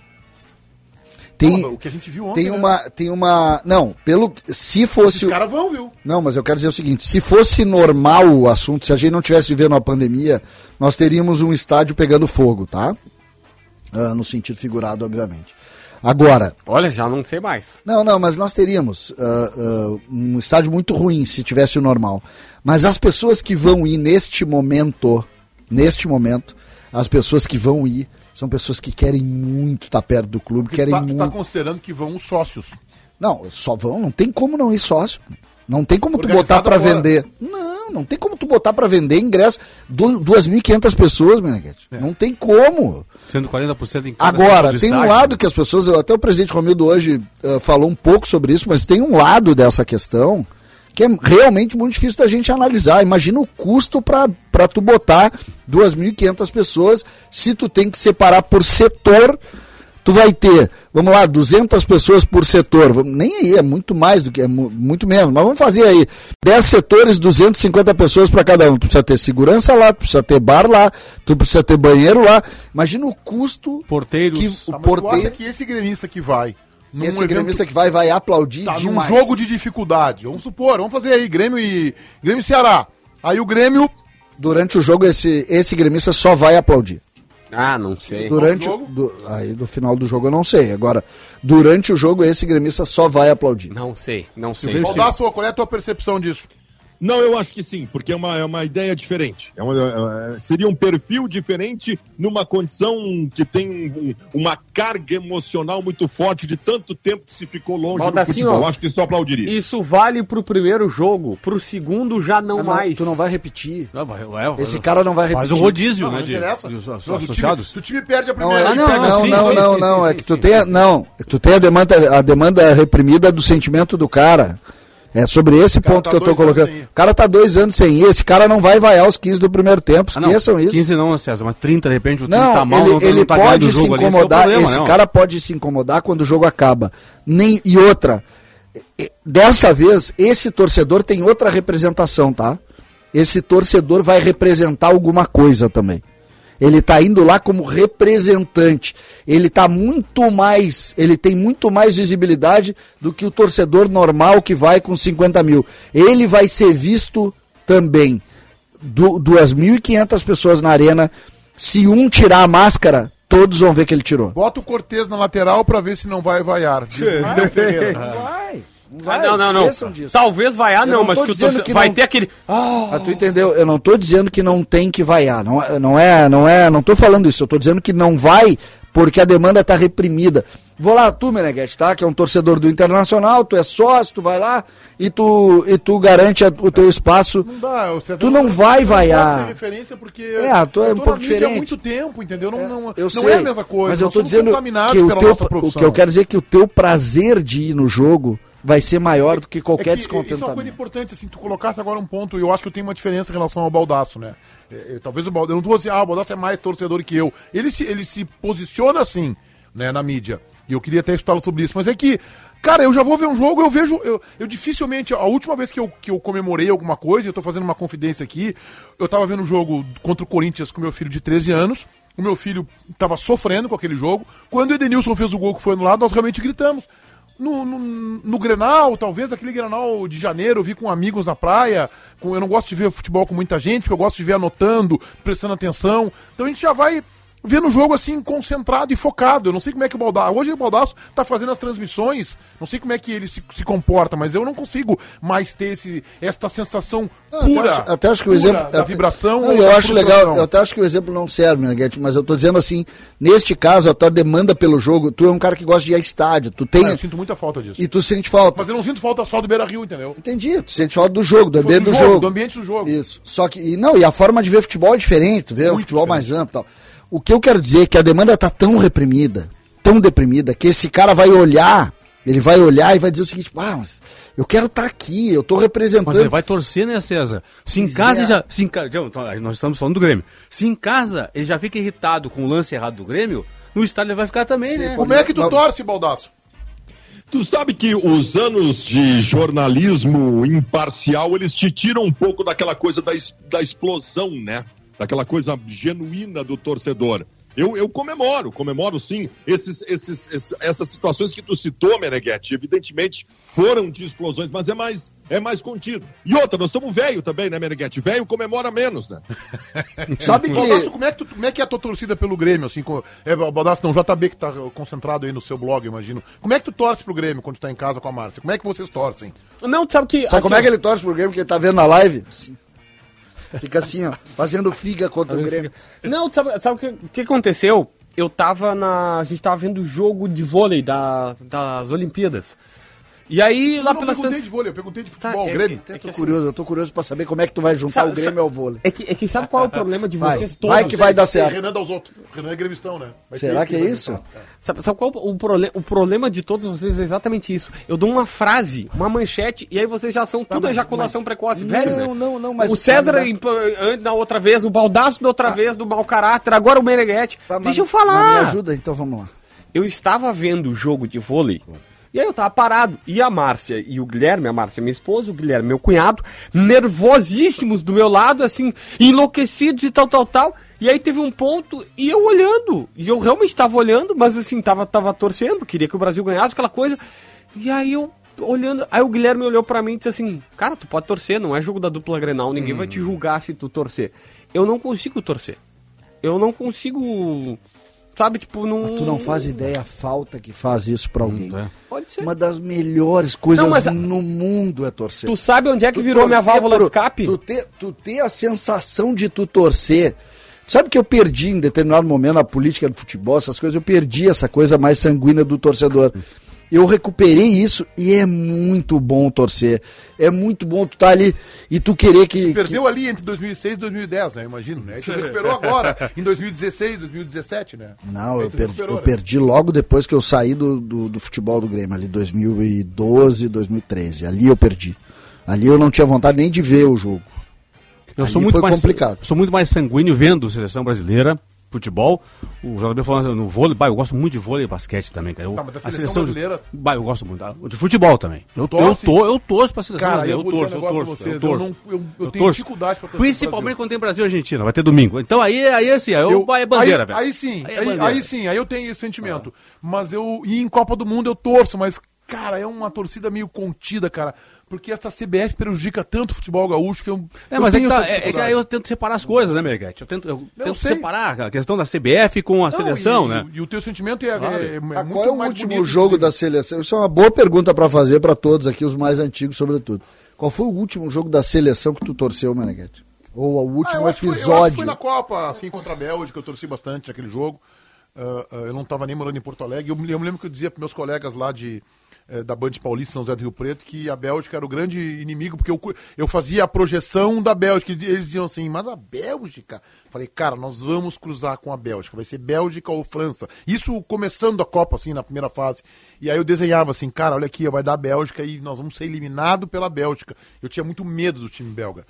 Tem, Pô, o que a gente viu ontem. tem né? uma, tem uma, não, pelo se fosse, Esses caras vão, viu? não, mas eu quero dizer o seguinte, se fosse normal o assunto, se a gente não tivesse vivendo uma pandemia, nós teríamos um estádio pegando fogo, tá? Ah, no sentido figurado, obviamente. Agora, Olha, já não sei mais. não, não, mas nós teríamos ah, ah, um estádio muito ruim se tivesse o normal. Mas as pessoas que vão ir neste momento, neste momento, as pessoas que vão ir são pessoas que querem muito estar perto do clube, Porque querem tu tá, tu muito. tá considerando que vão os sócios. Não, só vão, não tem como não ir sócio. Não tem como tu Organizado botar pra fora. vender. Não, não tem como tu botar pra vender ingresso. Du- 2.500 pessoas, Meneghete. É. Não tem como. Sendo 40% em cada Agora, tem um lado que as pessoas, até o presidente Romildo hoje eh, falou um pouco sobre isso, mas tem um lado dessa questão que é realmente muito difícil da gente analisar. Imagina o custo para tu botar 2.500 pessoas, se tu tem que separar por setor, tu vai ter, vamos lá, 200 pessoas por setor, nem aí, é muito mais do que, é mu- muito menos, mas vamos fazer aí, 10 setores, 250 pessoas para cada um, tu precisa ter segurança lá, tu precisa ter bar lá, tu precisa ter banheiro lá, imagina o custo Porteiros. que Tá, o acha porteiro, que esse gremista que vai. Num esse evento- gremista que vai, vai aplaudir Tá num demais. jogo de dificuldade. Vamos supor, vamos fazer aí Grêmio e Grêmio e Ceará. Aí o Grêmio Durante o jogo, esse, esse gremista só vai aplaudir. Ah, não sei. Durante o do, aí do final do jogo eu não sei. Agora, durante o jogo, esse gremista só vai aplaudir. Não sei, não sei. Silvestre. Baldasso, qual é a tua percepção disso? Não, eu acho que sim, porque é uma, é uma ideia diferente. É uma- é- seria um perfil diferente numa condição que tem um- uma carga emocional muito forte de tanto tempo que se ficou longe Baldacinho, do futebol. ó, Acho que isso aplaudiria. Isso vale pro primeiro jogo, pro segundo já não Ah, não, mais. tu não vai repetir. Vai- vai- Esse cara não vai repetir. Faz um rodízio, Não, né? não De, interessa. de Não, time- associados. do time perde a Não, primeira. é, não, a não, não, não, não, é que tu tem, a- não, tu tem a demanda, a demanda reprimida do sentimento do cara. É sobre esse ponto tá que eu anos colocando. O cara tá dois anos sem ir, esse cara não vai vaiar os 15 do primeiro tempo, Ah, não, esqueçam isso. 15 não, César, mas 30, de repente, o time Não, tá mal, ele, não, tá- ele não tá pode se jogo ali, esse é incomodar, problema, esse cara pode se incomodar quando o jogo acaba. Nem, e outra, dessa vez, esse torcedor tem outra representação, tá? Esse torcedor vai representar alguma coisa também. Ele tá indo lá como representante. Ele tá muito mais, ele tem muito mais visibilidade do que o torcedor normal que vai com 50 mil. Ele vai ser visto também. Du 2.500 pessoas na arena. Se um tirar a máscara, todos vão ver que ele tirou. Bota o Cortez na lateral pra ver se não vai vaiar. Diz Ferreira. Vai. Ah, não, não, não. esqueçam disso. Talvez vaiar, não, não mas tô que o dizendo torce- que vai não- ter aquele. Ah, tu entendeu? Eu não tô dizendo que não tem que vaiar. Não, é- não é, não é, não tô falando isso. Eu tô dizendo que não vai porque a demanda tá reprimida. Vou lá, tu, Meneghete, tá? Que é um torcedor do Internacional, tu é sócio, tu vai lá e tu, e tu garante a- o teu espaço. Não dá, você Tu não vai vaiar. Não referência porque É, tu é um tô pouco diferente. há muito tempo, entendeu? Não, não, Eu não sei, é a mesma coisa. mas eu tô dizendo contaminados que o pela teu, nossa o que eu quero dizer é que o teu prazer de ir no jogo vai ser maior do que qualquer é que Isso é uma coisa descontentamento. importante, assim, tu colocasse agora um ponto, e eu acho que eu tenho uma diferença em relação ao Baldaço, né? É, é, talvez o Baldaço, eu não tô assim, ah, o Baldaço é mais torcedor que eu. Ele se, ele se posiciona assim, né, na mídia. E eu queria até escutá-lo sobre isso. Mas é que, cara, eu já vou ver um jogo, eu vejo, eu, eu dificilmente, a última vez que eu, que eu comemorei alguma coisa, eu tô fazendo uma confidência aqui, eu tava vendo um jogo contra o Corinthians com meu filho de 13 anos, o meu filho tava sofrendo com aquele jogo. Quando o Edenilson fez o gol que foi anulado, nós realmente gritamos. No, no, no Grenal, talvez daquele Grenal de janeiro, eu vi com amigos na praia. Com, eu não gosto de ver futebol com muita gente, porque eu gosto de ver anotando, prestando atenção. Então a gente já vai vendo o jogo assim, concentrado e focado. Eu não sei como é que o Baldaço. Hoje o Baldaço tá fazendo as transmissões, não sei como é que ele se, se comporta, mas eu não consigo mais ter esse, esta sensação Não, até pura. acho- até acho que o pura exemplo. da vibração. Não, eu acho legal, eu até acho que o exemplo não serve, Meneghete, mas eu tô dizendo assim, neste caso, a tua demanda pelo jogo, tu é um cara que gosta de ir a estádio, tu tem. Ah, eu sinto muita falta disso. e tu sente falta. Mas eu não sinto falta só do Beira Rio, entendeu? Entendi, tu sente falta do jogo, do ambiente do, do jogo. Do ambiente do jogo. Isso. Só que, e não, e a forma de ver futebol é diferente, tu vê o Muito futebol diferente. mais amplo e tal. O que eu quero dizer é que a demanda tá tão reprimida, tão deprimida, que esse cara vai olhar, ele vai olhar e vai dizer o seguinte, ah, mas eu quero estar aqui, eu tô representando. Mas ele vai torcer, né, César? Se em casa é. ele já. Se em, Então, nós estamos falando do Grêmio. Se em casa ele já fica irritado com o lance errado do Grêmio, no estádio ele vai ficar também, Sim, né? Como é que tu torce, Baldaço? Tu sabe que os anos de jornalismo imparcial, eles te tiram um pouco daquela coisa da, es- da explosão, né? Daquela coisa genuína do torcedor. Eu, eu comemoro, comemoro sim. Esses, esses, esses- essas situações que tu citou, Meneghetti, evidentemente foram de explosões, mas é mais, é mais contido. E outra, nós estamos velho também, né, Meneghetti? Velho comemora menos, né? Sabe que. como é que, tu- como é que é a tua torcida pelo Grêmio, assim? Com, é, Baldaço, não, JB que tá concentrado aí no seu blog, imagino. Como é que tu torce pro Grêmio quando tu tá em casa com a Márcia? Como é que vocês torcem? Não, tu sabe que. Sabe como é assim, que ele torce pro Grêmio que ele tá vendo na live? Assim. Fica assim, ó, fazendo figa contra o Grêmio. Não, tu sabe, sabe o que, que aconteceu? Eu tava na. A gente tava vendo o jogo de vôlei da, das Olimpíadas. E aí, Eu lá não pelas perguntei tantas- de vôlei, eu perguntei de Tá, futebol, é- Grêmio. é Eu tô que assim- curioso, eu tô curioso pra saber como é que tu vai juntar Sabe- o Grêmio sabe- ao vôlei. É que, é que sabe qual é o problema de Vai, vocês todos? vai que vai dar certo. Renan dá os outros. Renan é gremistão, né? Vai Será ser que ele é isso? gritar. Sabe, sabe qual o, prole o problema de todos vocês é exatamente isso? Eu dou uma frase, uma manchete, e aí vocês já são tudo mas- ejaculação mas- precoce, Não, velho. né? não, não, mas- O César mas- an- na outra vez, o Baldaço da outra vez, do mau caráter, agora o Meneghetti. Tá, mas- Deixa eu falar. Me ajuda, então vamos lá. eu estava vendo o jogo de vôlei. E aí eu tava parado. E a Márcia e o Guilherme, a Márcia minha esposa, o Guilherme meu cunhado, nervosíssimos do meu lado, assim, enlouquecidos e tal, tal, tal. E aí teve um ponto e eu olhando. E eu realmente estava olhando, mas assim, tava, tava torcendo, queria que o Brasil ganhasse aquela coisa. E aí eu olhando, aí o Guilherme olhou pra mim e disse assim: "Cara, tu pode torcer, não é jogo da dupla Grenal, ninguém vai te julgar se tu torcer". Eu não consigo torcer. Eu não consigo, sabe, tipo, não Tu não faz ideia a falta que faz isso pra alguém. é. Pode ser. Uma das melhores coisas Não, mas no mundo é torcer. Tu sabe onde é que Tu virou minha válvula de pro- escape? Tu ter, tu ter a sensação de tu torcer. Sabe que eu perdi em determinado momento na política do futebol, essas coisas, eu perdi essa coisa mais sanguínea do torcedor. Eu recuperei isso e é muito bom torcer. É muito bom tu estar ali e tu querer que. Perdeu ali entre 2006 e 2010, né? Eu imagino, né? Aí tu recuperou agora, em 2016, 2017, né? que- Não, eu tu perdi, eu né? perdi logo depois que eu saí do, do, do futebol do Grêmio, ali 2012, 2013. Ali eu perdi. Ali eu não tinha vontade nem de ver o jogo. Eu Ali sou muito foi mais complicado. Sou muito mais sanguíneo vendo seleção brasileira, futebol. O JB falando no vôlei, bah, eu gosto muito de vôlei e basquete também, cara. Eu, Tá, mas a seleção brasileira- Bah, eu gosto muito. ah, De futebol também. Eu, eu, torce? tô, eu torço pra seleção Cara, brasileira. eu Eu, torço, eu torço, eu vocês, eu torço. não- eu- eu tenho torço. dificuldade pra torcer Principalmente quando tem Brasil e Argentina, vai ter domingo. Então aí, aí assim, aí, eu, é bandeira, aí, velho. aí sim, Aí é aí sim, aí eu tenho esse sentimento. Mas eu. E em Copa do Mundo eu torço, mas, cara, é uma torcida meio contida, cara. Porque essa CBF prejudica tanto o futebol gaúcho que eu. É, eu mas é que, tenho tá, essa é, é que aí eu tento separar as coisas, né, Meneghete? Eu tento, eu tento sei. separar a questão da CBF com a Não, seleção, e, né? E o teu sentimento é, é- é Ah, muito qual é o mais último jogo da seleção? Isso é uma boa pergunta pra fazer pra todos aqui, os mais antigos, sobretudo. Qual foi o último jogo da seleção que tu torceu, Meneghete? Ou o Ah, último eu acho que foi- eu acho que episódio? foi na Copa, assim, contra a Bélgica, eu torci bastante naquele jogo. Ah, ah, eu não estava nem morando em Porto Alegre. Eu, me- eu me lembro que eu dizia para meus colegas lá de, eh, da Band Paulista, São José do Rio Preto, que a Bélgica era o grande inimigo, porque eu, eu fazia a projeção da Bélgica. Eles diziam assim, mas a Bélgica? Falei, cara, nós vamos cruzar com a Bélgica. Vai ser Bélgica ou França. Isso começando a Copa, assim, na primeira fase. E aí eu desenhava assim, cara, olha aqui, vai dar a Bélgica e nós vamos ser eliminados pela Bélgica. Eu tinha muito medo do time belga.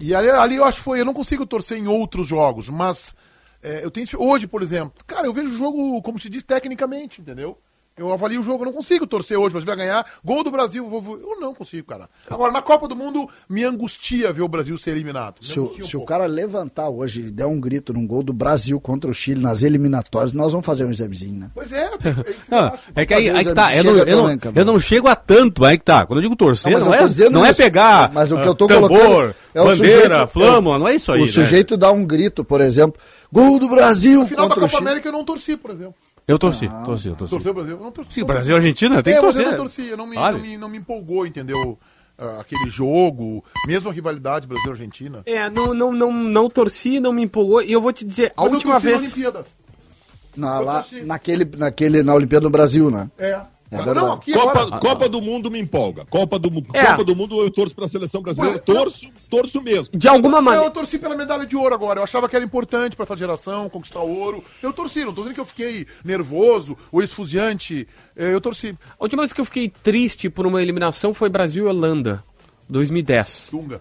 E ali, ali eu acho que foi, eu não consigo torcer em outros jogos, mas é, eu tenho. Hoje, por exemplo, cara, eu vejo o jogo, como se diz, tecnicamente, entendeu? Eu avalio o jogo, eu não consigo torcer hoje, mas vai ganhar. Gol do Brasil, vou- vou- eu não consigo, cara. Agora, na Copa do Mundo, me angustia ver o Brasil ser eliminado. Me Se, o, um se o cara levantar hoje e der um grito num gol do Brasil contra o Chile nas eliminatórias, nós vamos fazer um examezinho, né? Pois é, é Não, é que aí, aí que tá. Eu não, eu, não, eu não chego a tanto, aí que tá. Quando eu digo torcer, Não, mas não, é, dizendo não é pegar Mas o que eu tô tambor, colocando é o bandeira, sujeito- flama, não é isso aí. o né? sujeito dá um grito, por exemplo, gol do Brasil No final da Copa. América eu não torci, por exemplo. Eu torci, torci, eu torci. Torceu o Brasil? Eu não torci. Sim, Brasil e Argentina, tem é, que mas torcer. eu não torci, eu não me, Vale. não me, não me empolgou, entendeu? Ah, aquele jogo, mesmo a rivalidade Brasil-Argentina. É, não, não, não, não torci, não me empolgou. E eu vou te dizer, a Mas eu última torci na vez. Olimpíada. Na, lá, naquele, naquele, na Olimpíada no Brasil, né? É. Mas verdade. não, aqui Copa, agora... Copa do Mundo me empolga. Copa do, É. Copa do Mundo eu torço pra seleção brasileira. É, Torço, torço mesmo. De alguma maneira. eu torci pela medalha de ouro agora. Eu achava que era importante pra essa geração conquistar o ouro. Eu torci, não tô dizendo que eu fiquei nervoso ou esfuziante. É, Eu torci. A última vez que eu fiquei triste por uma eliminação foi Brasil e Holanda, 2010. Dunga.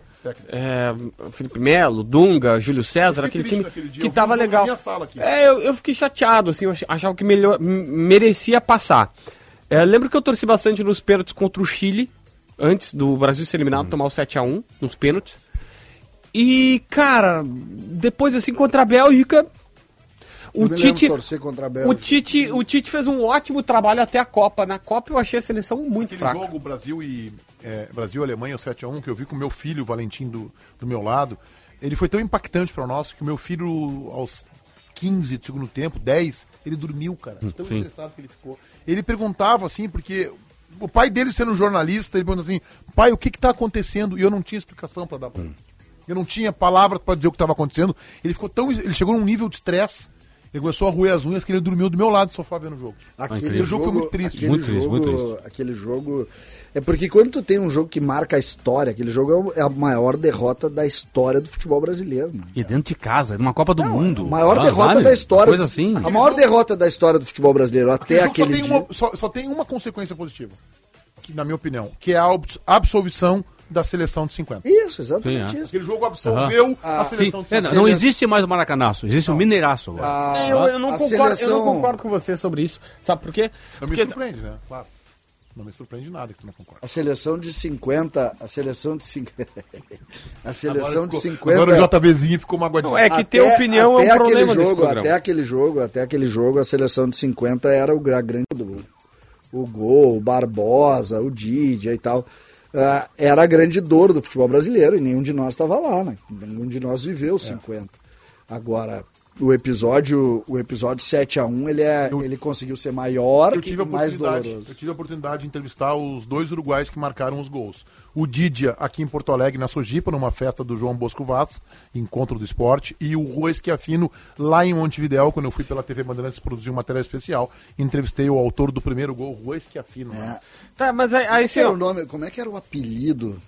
É, Felipe Melo, Dunga, Júlio César, Eu aquele time que eu tava legal. na minha sala aqui. É, eu, eu fiquei chateado, assim, eu ach- achava que melhor, merecia passar. É, lembro que eu torci bastante nos pênaltis contra o Chile, antes do Brasil ser eliminado, tomar o 7x1 nos pênaltis. E, cara, depois assim contra a Bélgica, o Tite, de torcer contra a o Bélgica. Tite, o Tite fez um ótimo trabalho até a Copa. Na Copa eu achei a seleção muito Aquele fraca. jogo Brasil e é, Brasil Alemanha, o 7x1, que eu vi com meu filho, o Valentim, do, do meu lado, ele foi tão impactante para nós que o meu filho, aos 15 do segundo tempo, 10, ele dormiu, cara. Tão sim. interessado que ele ficou. Ele perguntava assim, porque o pai dele sendo jornalista, ele pergunta assim, pai, o que que tá acontecendo? E eu não tinha explicação para dar ele. Eu não tinha palavras para dizer o que estava acontecendo. Ele ficou tão. Ele chegou num nível de estresse. Ele começou a roer as unhas que ele dormiu do meu lado do sofá vendo o jogo. Aquele incrível. jogo foi muito triste. Aquele Muito triste, jogo, muito triste. Aquele jogo. É porque quando tu tem um jogo que marca a história, aquele jogo é é a maior derrota da história do futebol brasileiro. Né? E dentro de casa, numa Copa do Mundo. A maior Ah, derrota vale? da história. Coisa assim. A maior derrota da história do futebol brasileiro até Aquele jogo aquele só, tem dia. uma, só, só tem uma consequência positiva, que, na minha opinião, que é a abs- absolvição da seleção de 50. Isso, exatamente Sim, é. isso. Aquele jogo absolveu a Sim, seleção de é, 50. não, não existe mais o Maracanaço, existe o Mineiraço agora. A- Eu, eu não a concordo, eu não seleção- concordo com você sobre isso. Sabe por quê? Não me Porque surpreende, né? Claro. Não me surpreende nada que tu não concorda. A seleção de 50. A seleção de 50. a seleção de ficou- 50. Agora o JBzinho ficou magoadinho. Não, é que ter opinião até é um aquele problema jogo. Até aquele jogo, até aquele jogo, a seleção de 50 era o gra- grande do o Gol, o Barbosa, o Didia e tal. Ah, era a grande dor do futebol brasileiro e nenhum de nós estava lá, né? Nenhum de nós viveu os 50. Agora, o episódio, o episódio 7 a 1 ele, é, ele conseguiu ser maior Eu tive, a e mais oportunidade, doloroso. eu tive a oportunidade de entrevistar os dois uruguais que marcaram os gols. O Didia, aqui em Porto Alegre, na Sojipa, numa festa do João Bosco Vaz, encontro do esporte, e o Rua Esquiafino, lá em Montevidéu, quando eu fui pela TV Bandeirantes produzir um material especial, entrevistei o autor do primeiro gol, Rua Esquiafino. né? Tá, mas aí, aí Como é, assim, era o nome, como é que era o apelido?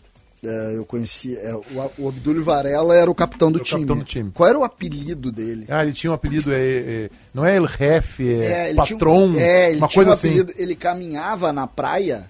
É, eu conheci. é, o, o Abdulio Varela era o capitão do, o time. capitão do time. Qual era o apelido dele? Ah, ele tinha um apelido, é, é, não é El Jefe, é, ele Patron, tinha um- é, ele uma tinha coisa um assim. apelido, Ele caminhava na praia,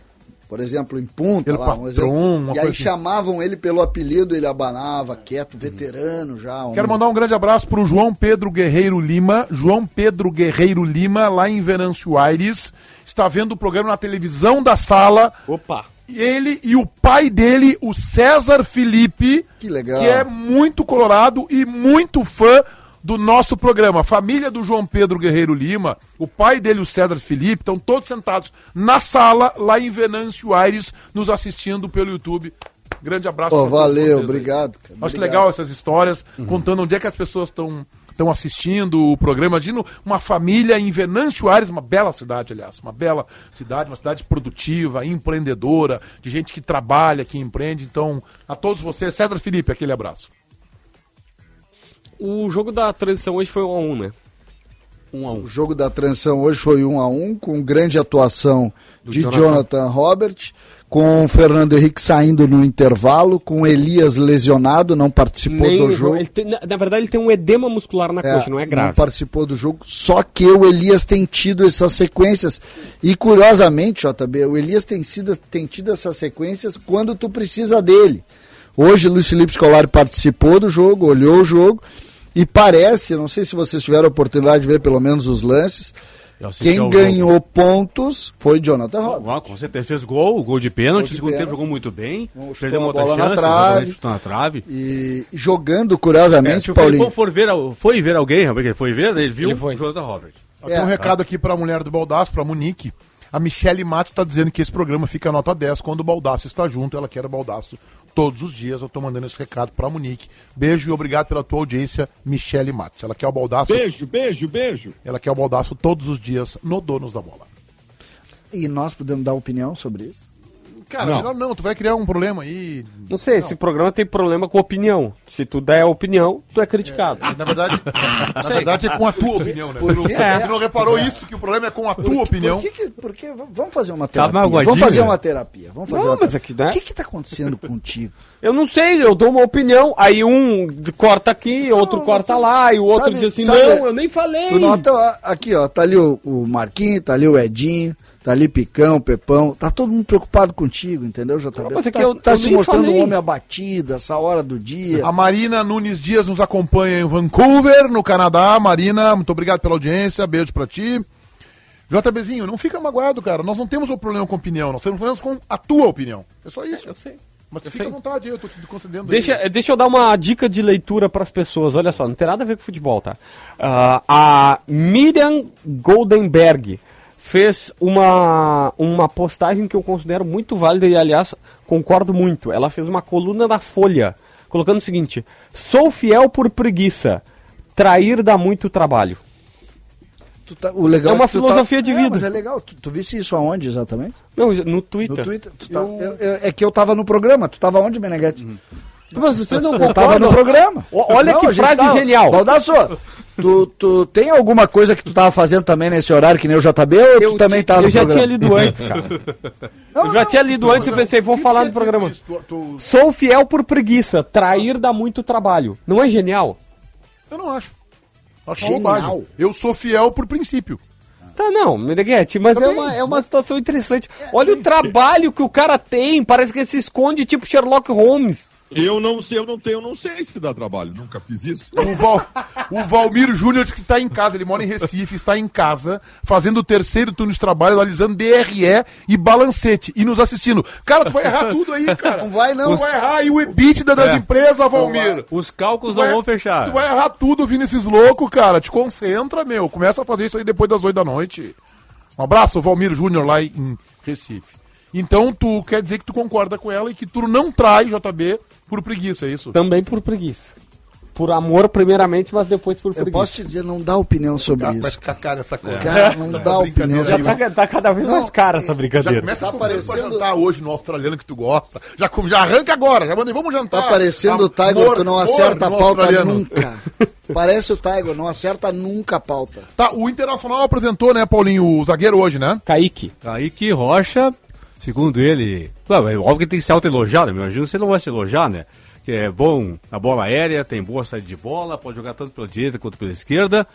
por exemplo, em Punta, Ele lá, um patrão, exemplo, uma e coisa aí assim. chamavam ele pelo apelido, ele abanava, quieto, veterano já. um- Quero mandar um grande abraço pro João Pedro Guerreiro Lima. João Pedro Guerreiro Lima, lá em Venâncio Aires. Está vendo o programa na televisão da sala. opa. Ele e o pai dele, o César Felipe, Que legal. que é muito colorado e muito fã do nosso programa. Família do João Pedro Guerreiro Lima, o pai dele, o César Felipe, estão todos sentados na sala, lá em Venâncio Aires, nos assistindo pelo YouTube. Grande abraço. Todos valeu, obrigado. Acho obrigado. legal essas histórias, contando onde é que as pessoas estão estão assistindo o programa. Imagina uma família em Venâncio Aires, uma bela cidade, aliás, uma bela cidade, uma cidade produtiva, empreendedora, de gente que trabalha, que empreende. Então, a todos vocês, César Felipe, aquele abraço. O jogo da transição hoje foi 1 a 1 né? 1 a 1 O jogo da transição hoje foi 1 a 1 com grande atuação de Jonathan. Jonathan. Robert, com o Fernando Henrique saindo no intervalo, com o Elias lesionado, não participou Nem do jogo. tem- na, verdade, ele tem um edema muscular na coxa, não é Não grave. participou do jogo, só que o Elias tem tido essas sequências. E curiosamente, JB, o Elias tem, sido, tem tido essas sequências quando tu precisa dele. Hoje Luiz Felipe Scolari participou do jogo, olhou o jogo e parece, não sei se vocês tiveram a oportunidade de ver pelo menos os lances, Quem ganhou pontos foi Jonathan Robert. Ah, com certeza fez gol, gol de pênalti, Gol segundo tempo jogou muito bem, Chutou perdeu uma outra bola na chance, trave. chutou na trave. E jogando, É, curiosamente, o Paulinho. For ver, foi ver alguém, ele foi ver, ele viu Ele foi. o Jonathan Robert. Tem um É. recado aqui pra mulher do Baldaço, pra Monique. A Michele Matos está dizendo que esse programa fica nota 10 quando o Baldaço está junto. Ela quer o Baldaço todos os dias. Eu tô mandando esse recado pra Monique. Beijo e obrigado pela tua audiência, Michele Matos. Ela quer o Baldaço, Beijo, beijo, beijo. ela quer o Baldaço todos os dias no Donos da Bola. E nós podemos dar opinião sobre isso? Cara, Não. melhor não, tu vai criar um problema aí. Não sei, esse programa tem problema com opinião. Se tu der opinião, tu é criticado. Na verdade, na verdade é com a tua opinião, né? Por não, quê? tu não reparou isso, que o problema é com a tua opinião. Por que por que- vamos fazer uma Tá terapia. magoadinho, vamos fazer né? uma terapia. Vamos fazer Não, uma mas terapia. aqui, né? O que que tá acontecendo contigo? Eu não sei, eu dou uma opinião, aí um corta aqui, outro corta lá, e o outro sabe- diz assim, sabe- não, eu nem falei. Tu nota, aqui, ó, tá ali o, o Marquinhos, tá ali o Edinho, tá ali Picão, Pepão, tá todo mundo preocupado contigo, entendeu, JB? Não, mas é tá que eu- tá eu se mostrando falei. um homem abatido, essa hora do dia. A Marina Nunes Dias nos acompanha em Vancouver, no Canadá. Marina, muito obrigado pela audiência, beijo pra ti. JBzinho, não fica magoado, cara. Nós não temos um problema com opinião, nós temos problemas com a tua opinião. É só isso. Eu sei. Mas eu fica sei. à vontade, eu tô te concedendo. Deixa, aí. deixa eu dar uma dica de leitura para as pessoas. Olha só, não tem nada a ver com futebol, tá? Ah, a Miriam Goldenberg fez uma, uma postagem que eu considero muito válida e, aliás, concordo muito. Ela fez uma coluna da Folha, colocando o seguinte: Sou fiel por preguiça, trair dá muito trabalho. Tá- o legal É uma que tu filosofia de É, vida. mas é legal. Tu, tu visse isso aonde exatamente? Não, no Twitter. No Twitter? Tá- eu- eu- é que eu tava no programa. Tu tava onde, Meneghete? Mas você não Eu tava no programa. O- olha que a gente frase genial. Baldasso, tu, tu tem alguma coisa que tu tava fazendo também nesse horário que nem o JB ou tu também tava no eu já programa? tinha lido antes, cara. Não, eu já não, tinha lido antes e pensei, vou falar no dizer programa. isso? Tu- tu- Sou fiel por preguiça, trair dá muito trabalho. Não é genial? Eu não acho. Acho Genial. Eu sou fiel por princípio. Tá, não, Meneghete, mas é uma, é uma situação interessante. Olha o trabalho que o cara tem, parece que ele se esconde tipo Sherlock Holmes. Eu não sei, eu não tenho, eu não sei se dá trabalho. Nunca fiz isso. O, Val, o Valmir Júnior que está em casa, ele mora em Recife, está em casa, fazendo o terceiro turno de trabalho, analisando DRE e balancete e nos assistindo. Cara, tu vai errar tudo aí, cara. Não vai, não. Tu vai errar aí o EBITDA das É. empresas, Valmir. Os cálculos Tu não vai- vão fechar. Tu vai errar tudo ouvindo esses loucos, cara. Te concentra, meu. Começa a fazer isso aí depois das 8 da noite. Um abraço, Valmir Júnior, lá em Recife. Então, tu quer dizer que tu concorda com ela e que tu não trai JB por preguiça, é isso? Também por preguiça. Por amor, primeiramente, mas depois por Eu preguiça. posso te dizer, não dá opinião sobre Vai isso. ficar cara essa coisa. Cara, não dá brincadeira opinião sobre Já isso. tá, tá cada vez Não, mais cara essa Já brincadeira. começa Tá a parecendo... parecendo- jantar hoje no australiano que tu gosta. Já, já arranca agora, já mandei, vamos jantar. Tá parecendo o Amor, Tiger, tu não acerta a pauta nunca. Parece o Tiger, não acerta nunca a pauta. Tá, o Internacional apresentou, né, Paulinho, o zagueiro hoje, né? Kaique. Kaique Rocha, segundo ele. Claro, é óbvio que tem que se autoelogiar, né? Imagina ele não vai se elogiar, né? Que é bom na bola aérea, tem boa saída de bola, pode jogar tanto pela direita quanto pela esquerda.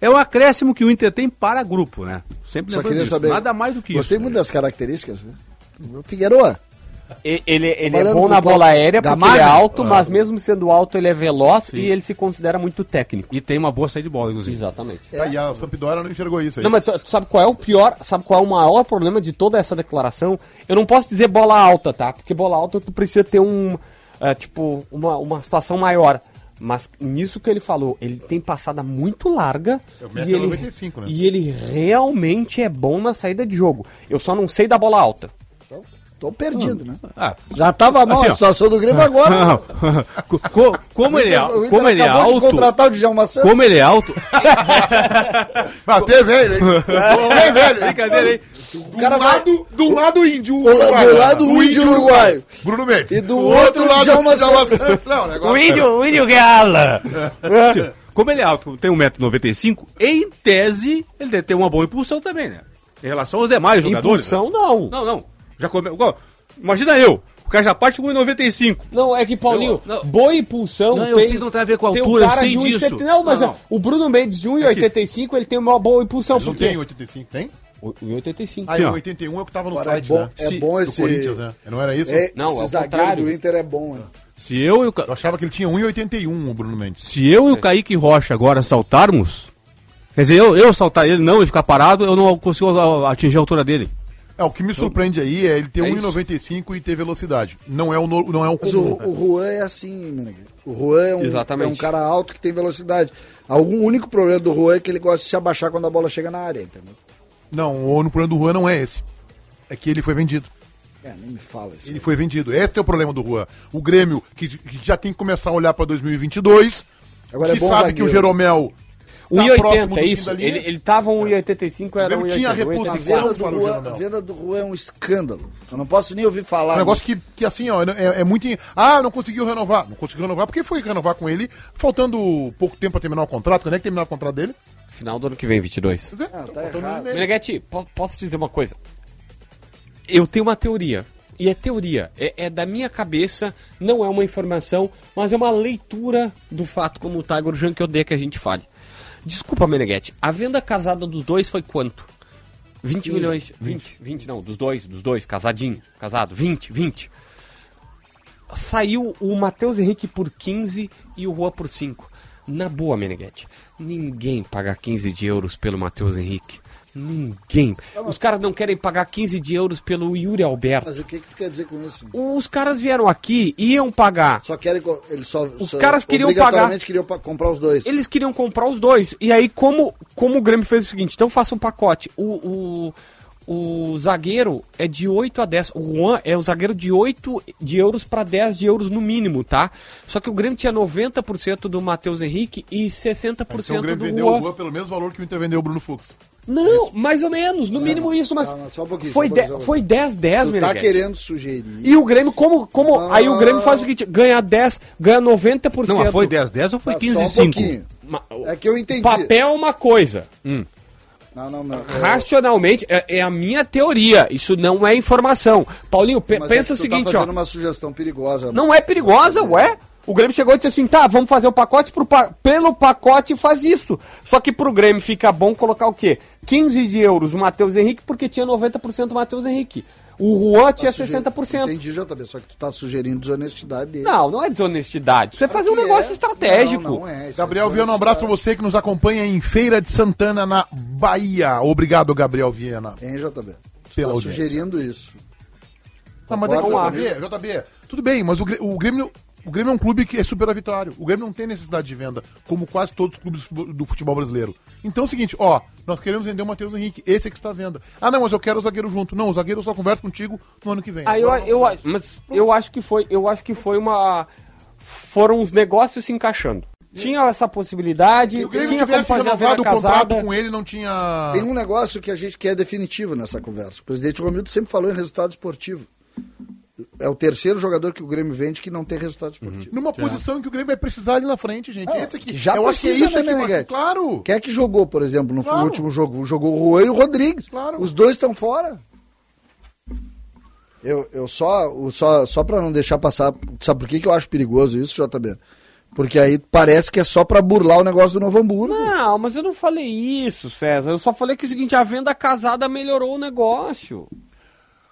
É um acréscimo que o Inter tem para grupo, né? Sempre Só queria disso. saber. Nada mais do que Gostei isso. muito né? das características. Né? Figueroa. Ele, ele é bom na bola aérea porque ele é alto, Ah. mas mesmo sendo alto, ele é veloz Sim. e ele se considera muito técnico. E tem uma boa saída de bola, inclusive. Exatamente. Tá, e a Sampdoria não enxergou isso aí. Não, mas sabe qual é o pior, sabe qual é o maior problema de toda essa declaração? Eu não posso dizer bola alta, tá? Porque bola alta tu precisa ter um, é, tipo, uma, uma situação maior. Mas nisso que ele falou, ele tem passada muito larga É o e ele, 1,95, né? e ele realmente é bom na saída de jogo. Eu só não sei da bola alta. Tô perdido, né? Ah, Já tava mal Assim, a situação do Grêmio agora. Co- co- como ele é, O Inter como ele é alto, contratar o Djalma Santos. como ele é alto, Ah, tem velho, hein? Tem velho, hein? brincadeira aí. Do cara vai- lado, do lado índio. do la- do lado o índio uruguaio. Bruno Mendes. E do outro, Djalma Santos. Não, o negócio... O índio, o índio gala! Tipo, Como ele é alto, tem 1,95m, em tese, ele deve ter uma boa impulsão também, né? Em relação aos demais jogadores. Impulsão não. Não, não. Já come... Imagina eu, o cara já parte com 1,95m. Não, é que, Paulinho, boa impulsão. Não, eu sei que não tem a ver com a tem altura, um cara sei de 1,70. disso. Não, mas Não, ó, não. o Bruno Mendes de 1,85 ele tem uma boa impulsão. Não tem 85, tem? O- 1,85. Ah, Sim, e ó. o 81 é o que tava no Agora, é site, bom, né? é Se- bom Do esse. Corinthians, né? Não era isso? É, Não, esse é o zagueiro contrário. do Inter é bom, né? Se eu e o, Ca- Eu achava que ele tinha 1,81 o Bruno Mendes. se eu e o Kaique Rocha agora saltarmos, Quer dizer, eu, eu saltar ele não e ficar parado, eu não consigo atingir a altura dele. É, o que me surpreende aí é ele ter É isso. 1,95 e ter velocidade. Não é o, no- não é o Mas o, comum. o Juan é assim. O Juan é um, é um cara alto que tem velocidade. Algum único problema do Juan é que ele gosta de se abaixar quando a bola chega na área, entendeu? Não, o único problema do Juan não é esse. É que ele foi vendido. É, nem me fala isso. Ele foi vendido. Esse é o problema do Juan. O Grêmio, que, que já tem que começar a olhar para 2022, Agora é que bom sabe zagueiro. que o Jeromel 1,80, do é isso? Ele, ele tava 1,85, era Grêmio tinha 1,80. A reposição. venda, 1,84. do para o Juan, Jeromel. a venda do Juan é um escândalo. Eu não posso nem ouvir falar. É um negócio que, que assim, ó, é, é muito. Ah, não conseguiu renovar. Não conseguiu renovar porque foi renovar com ele, faltando pouco tempo para terminar o contrato. Quando é que terminar o contrato dele? Final do ano que vem, 22. Pois é, Ah, tá po- posso te dizer uma coisa? Eu tenho uma teoria. E é teoria. É, é da minha cabeça, não é uma informação, mas é uma leitura do fato como o Tiger Jean que eu dei que a gente fale. Desculpa, Meneghete, a venda casada dos dois foi quanto? 20 15, milhões. 20, 20 não, dos dois, dos dois, casadinho, casado, 20, 20. Saiu o Matheus Henrique por 15 e o Juan por 5. Na boa, Meneghete, ninguém paga 15 de euros pelo Matheus Henrique. Ninguém. Os caras não querem pagar 15 de euros pelo Yuri Alberto. Mas o que, que tu quer dizer com isso? Os caras vieram aqui, iam pagar. Só querem. Eles só, Os só caras queriam obrigatoriamente queriam comprar os dois. Eles queriam comprar os dois. E aí, como, como o Grêmio fez o seguinte, então faça um pacote. O, o, o zagueiro é de 8 a 10. O Juan é o zagueiro de 8 de euros para 10 de euros no mínimo, tá? Só que o Grêmio tinha 90% do Matheus Henrique e 60% Então o Grêmio do vendeu o Juan. Juan pelo mesmo valor que o Inter vendeu o Bruno Fux. Não, mais ou menos, no mínimo isso, mas não, não, só um pouquinho, foi, só um foi 10, 10, tu tá querendo sugerir. E o Grêmio, como. como Não, aí o Grêmio não, faz o não. seguinte: ganha 10, ganha 90%. Não, mas foi 10, 10 ou foi Tá, 15 só um 5? pouquinho. Ma- É que eu entendi. Papel é uma coisa. Não, não, não. É- Racionalmente, é, é a minha teoria. Isso não é informação. Paulinho, pe- mas é pensa que o tá seguinte, fazendo ó. uma sugestão perigosa. Não é perigosa, ué? O Grêmio chegou e disse assim: tá, vamos fazer o pacote pro pa- pelo pacote faz isso. Só que pro Grêmio fica bom colocar o quê? 15 de euros o Matheus Henrique, porque tinha 90% o Matheus Henrique. O Juan tinha Tá suge- 60%. Entendi, JB, só que tu tá sugerindo desonestidade dele. Não, não é desonestidade. Isso é fazer um Que negócio é. estratégico. Não, não é. isso Gabriel é Viana, um abraço pra você que nos acompanha em Feira de Santana, na Bahia. Obrigado, Gabriel Viana. Hein, JB? Tu Pela tá sugerindo isso. Não, mas é que, JB, JB, tudo bem, mas o, o Grêmio. O Grêmio é um clube que é superavitário. O Grêmio não tem necessidade de venda, como quase todos os clubes do futebol- brasileiro. Então é o seguinte, ó, nós queremos vender o Matheus Henrique, esse é que está à venda. Ah, não, mas eu quero o zagueiro junto. Não, o zagueiro eu só converso contigo no ano que vem. Ah, eu, eu, mas eu acho que foi, eu acho que foi uma foram os negócios se encaixando. Tinha essa possibilidade, Se o Grêmio tinha tivesse renovado o contrato com ele, não tinha. Tem um negócio que a gente quer definitivo nessa conversa. O presidente Romildo sempre falou em resultado esportivo. É o terceiro jogador que o Grêmio vende que não tem resultado esportivo. Numa posição em que o Grêmio vai precisar ali na frente, gente. Não, esse aqui. que já eu acho que é precisa, isso né, aqui, Meneghete? Claro. Quem é que jogou, por exemplo, no Claro. último jogo? Jogou o Juan e o Rodrigues. Claro. Os dois estão fora. Eu, eu só, o- só, só para não deixar passar. Sabe por que, que eu acho perigoso isso, JB? Porque aí parece que é só para burlar o negócio do Novo Hamburgo. Não, mas eu não falei isso, César. Eu só falei que é o seguinte, a venda casada melhorou o negócio.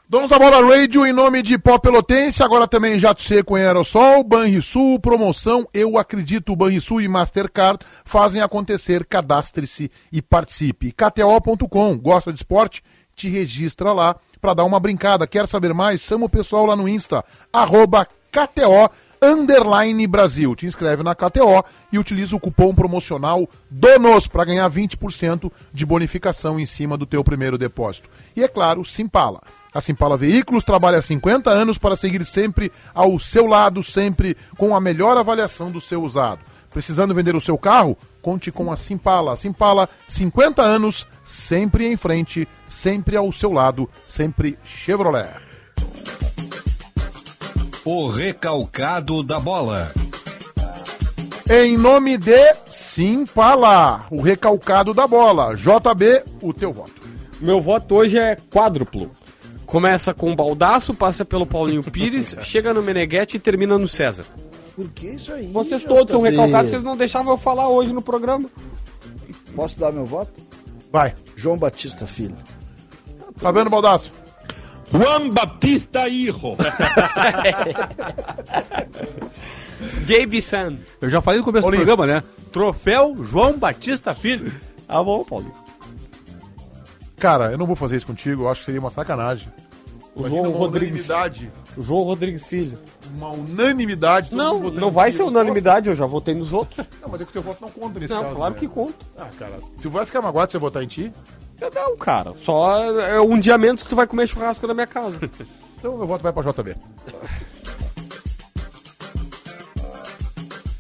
Donos da Bola Radio, em nome de Pó Pelotense, agora também Jato Seco em Aerosol, Banrisul, promoção Eu Acredito, Banrisul e Mastercard fazem acontecer, cadastre-se e participe. KTO.com, gosta de esporte? Te registra lá para dar uma brincada. Quer saber mais? Chama o pessoal lá no Insta, arroba KTO underline Brasil. Te inscreve na KTO e utiliza o cupom promocional DONOS para ganhar 20% de bonificação em cima do teu primeiro depósito. E é claro, Simpala. A Simpala Veículos trabalha há 50 anos para seguir sempre ao seu lado, sempre com a melhor avaliação do seu usado. Precisando vender o seu carro? Conte com a Simpala. A Simpala, 50 anos, sempre em frente, sempre ao seu lado, sempre Chevrolet. O recalcado da bola. Em nome de Simpala, o recalcado da bola. JB, o teu voto. Meu voto hoje é quádruplo. Começa com o Baldaço, passa pelo Paulinho Pires, chega no Meneghetti e termina no César. Por que isso aí? Vocês todos são recalcados, vocês não deixavam eu falar hoje no programa. Posso dar meu voto? Vai. João Batista Filho. Fabiano Baldasso. Juan Batista Hijo. JB San. Eu já falei no começo Paulinho. do programa, né? Troféu João Batista Filho. Tá bom, Paulinho. Cara, eu não vou fazer isso contigo, eu acho que seria uma sacanagem. O Imagina João uma Rodrigues. unanimidade. O João Rodrigues Filho. Uma unanimidade. Não, não vai ser unanimidade, eu já votei nos outros. Não, mas é que o teu voto não conta nesse Não, caso. claro né? que conta. Ah, cara, tu vai ficar magoado se eu votar em ti? Não, cara, só é um dia menos que tu vai comer churrasco na minha casa. Então meu voto vai pra JB.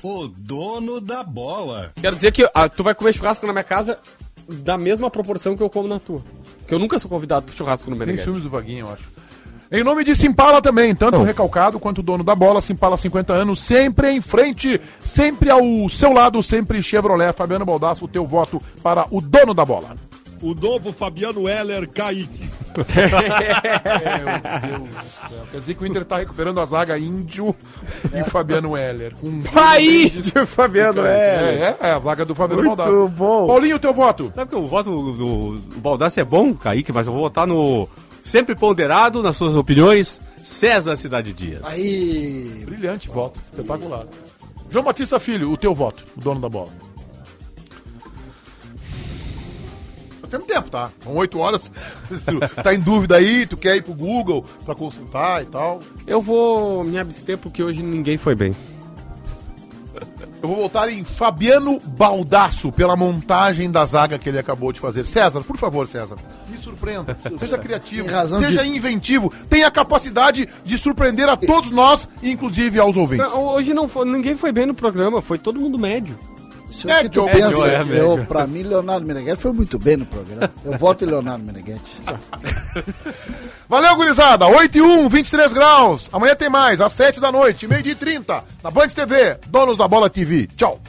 O dono da bola. Quero dizer que ah, tu vai comer churrasco na minha casa da mesma proporção que eu como na tua. Porque eu nunca sou convidado pro churrasco no Tem Meneghete. ciúmes do Vaguinho, eu acho. Em nome de Simpala também, tanto o recalcado quanto o dono da bola, Simpala 50 anos, sempre em frente, sempre ao seu lado, sempre Chevrolet. Fabiano Baldasso, o teu voto para o dono da bola. O novo Fabiano Heller Kaique. Meu Deus do céu. Quer dizer que o Inter tá recuperando a zaga índio e o Fabiano Heller. Com Aí, tio Fabiano, é. É, é, é a zaga do Fabiano Muito Baldasso. bom. Paulinho, o teu voto. Sabe que o voto do, do Baldassi é bom, Kaique, mas eu vou votar no sempre ponderado nas suas opiniões, César Cidade Dias. Aí, Brilhante voto, espetacular. João Batista Filho, o teu voto, o dono da bola. Temos tempo, tá? São oito horas. Tá em dúvida aí, tu quer ir pro Google pra consultar e tal. Eu vou me abster porque hoje ninguém foi bem. Eu vou voltar em Fabiano Baldasso pela montagem da zaga que ele acabou de fazer. César, por favor, César, me surpreenda. Seja criativo, seja de- inventivo, tenha a capacidade de surpreender a todos nós, inclusive aos ouvintes. Hoje não foi, ninguém foi bem no programa, foi todo mundo médio. Se o que Médio, pensa, é, médio. eu, pra mim, Leonardo Meneghetti foi muito bem no programa. Eu voto em Leonardo Meneghetti. Valeu, gurizada. 8 e 1, 23 graus. Amanhã tem mais, às 7 da noite, meio-dia e 30, na Band TV, Donos da Bola TV. Tchau.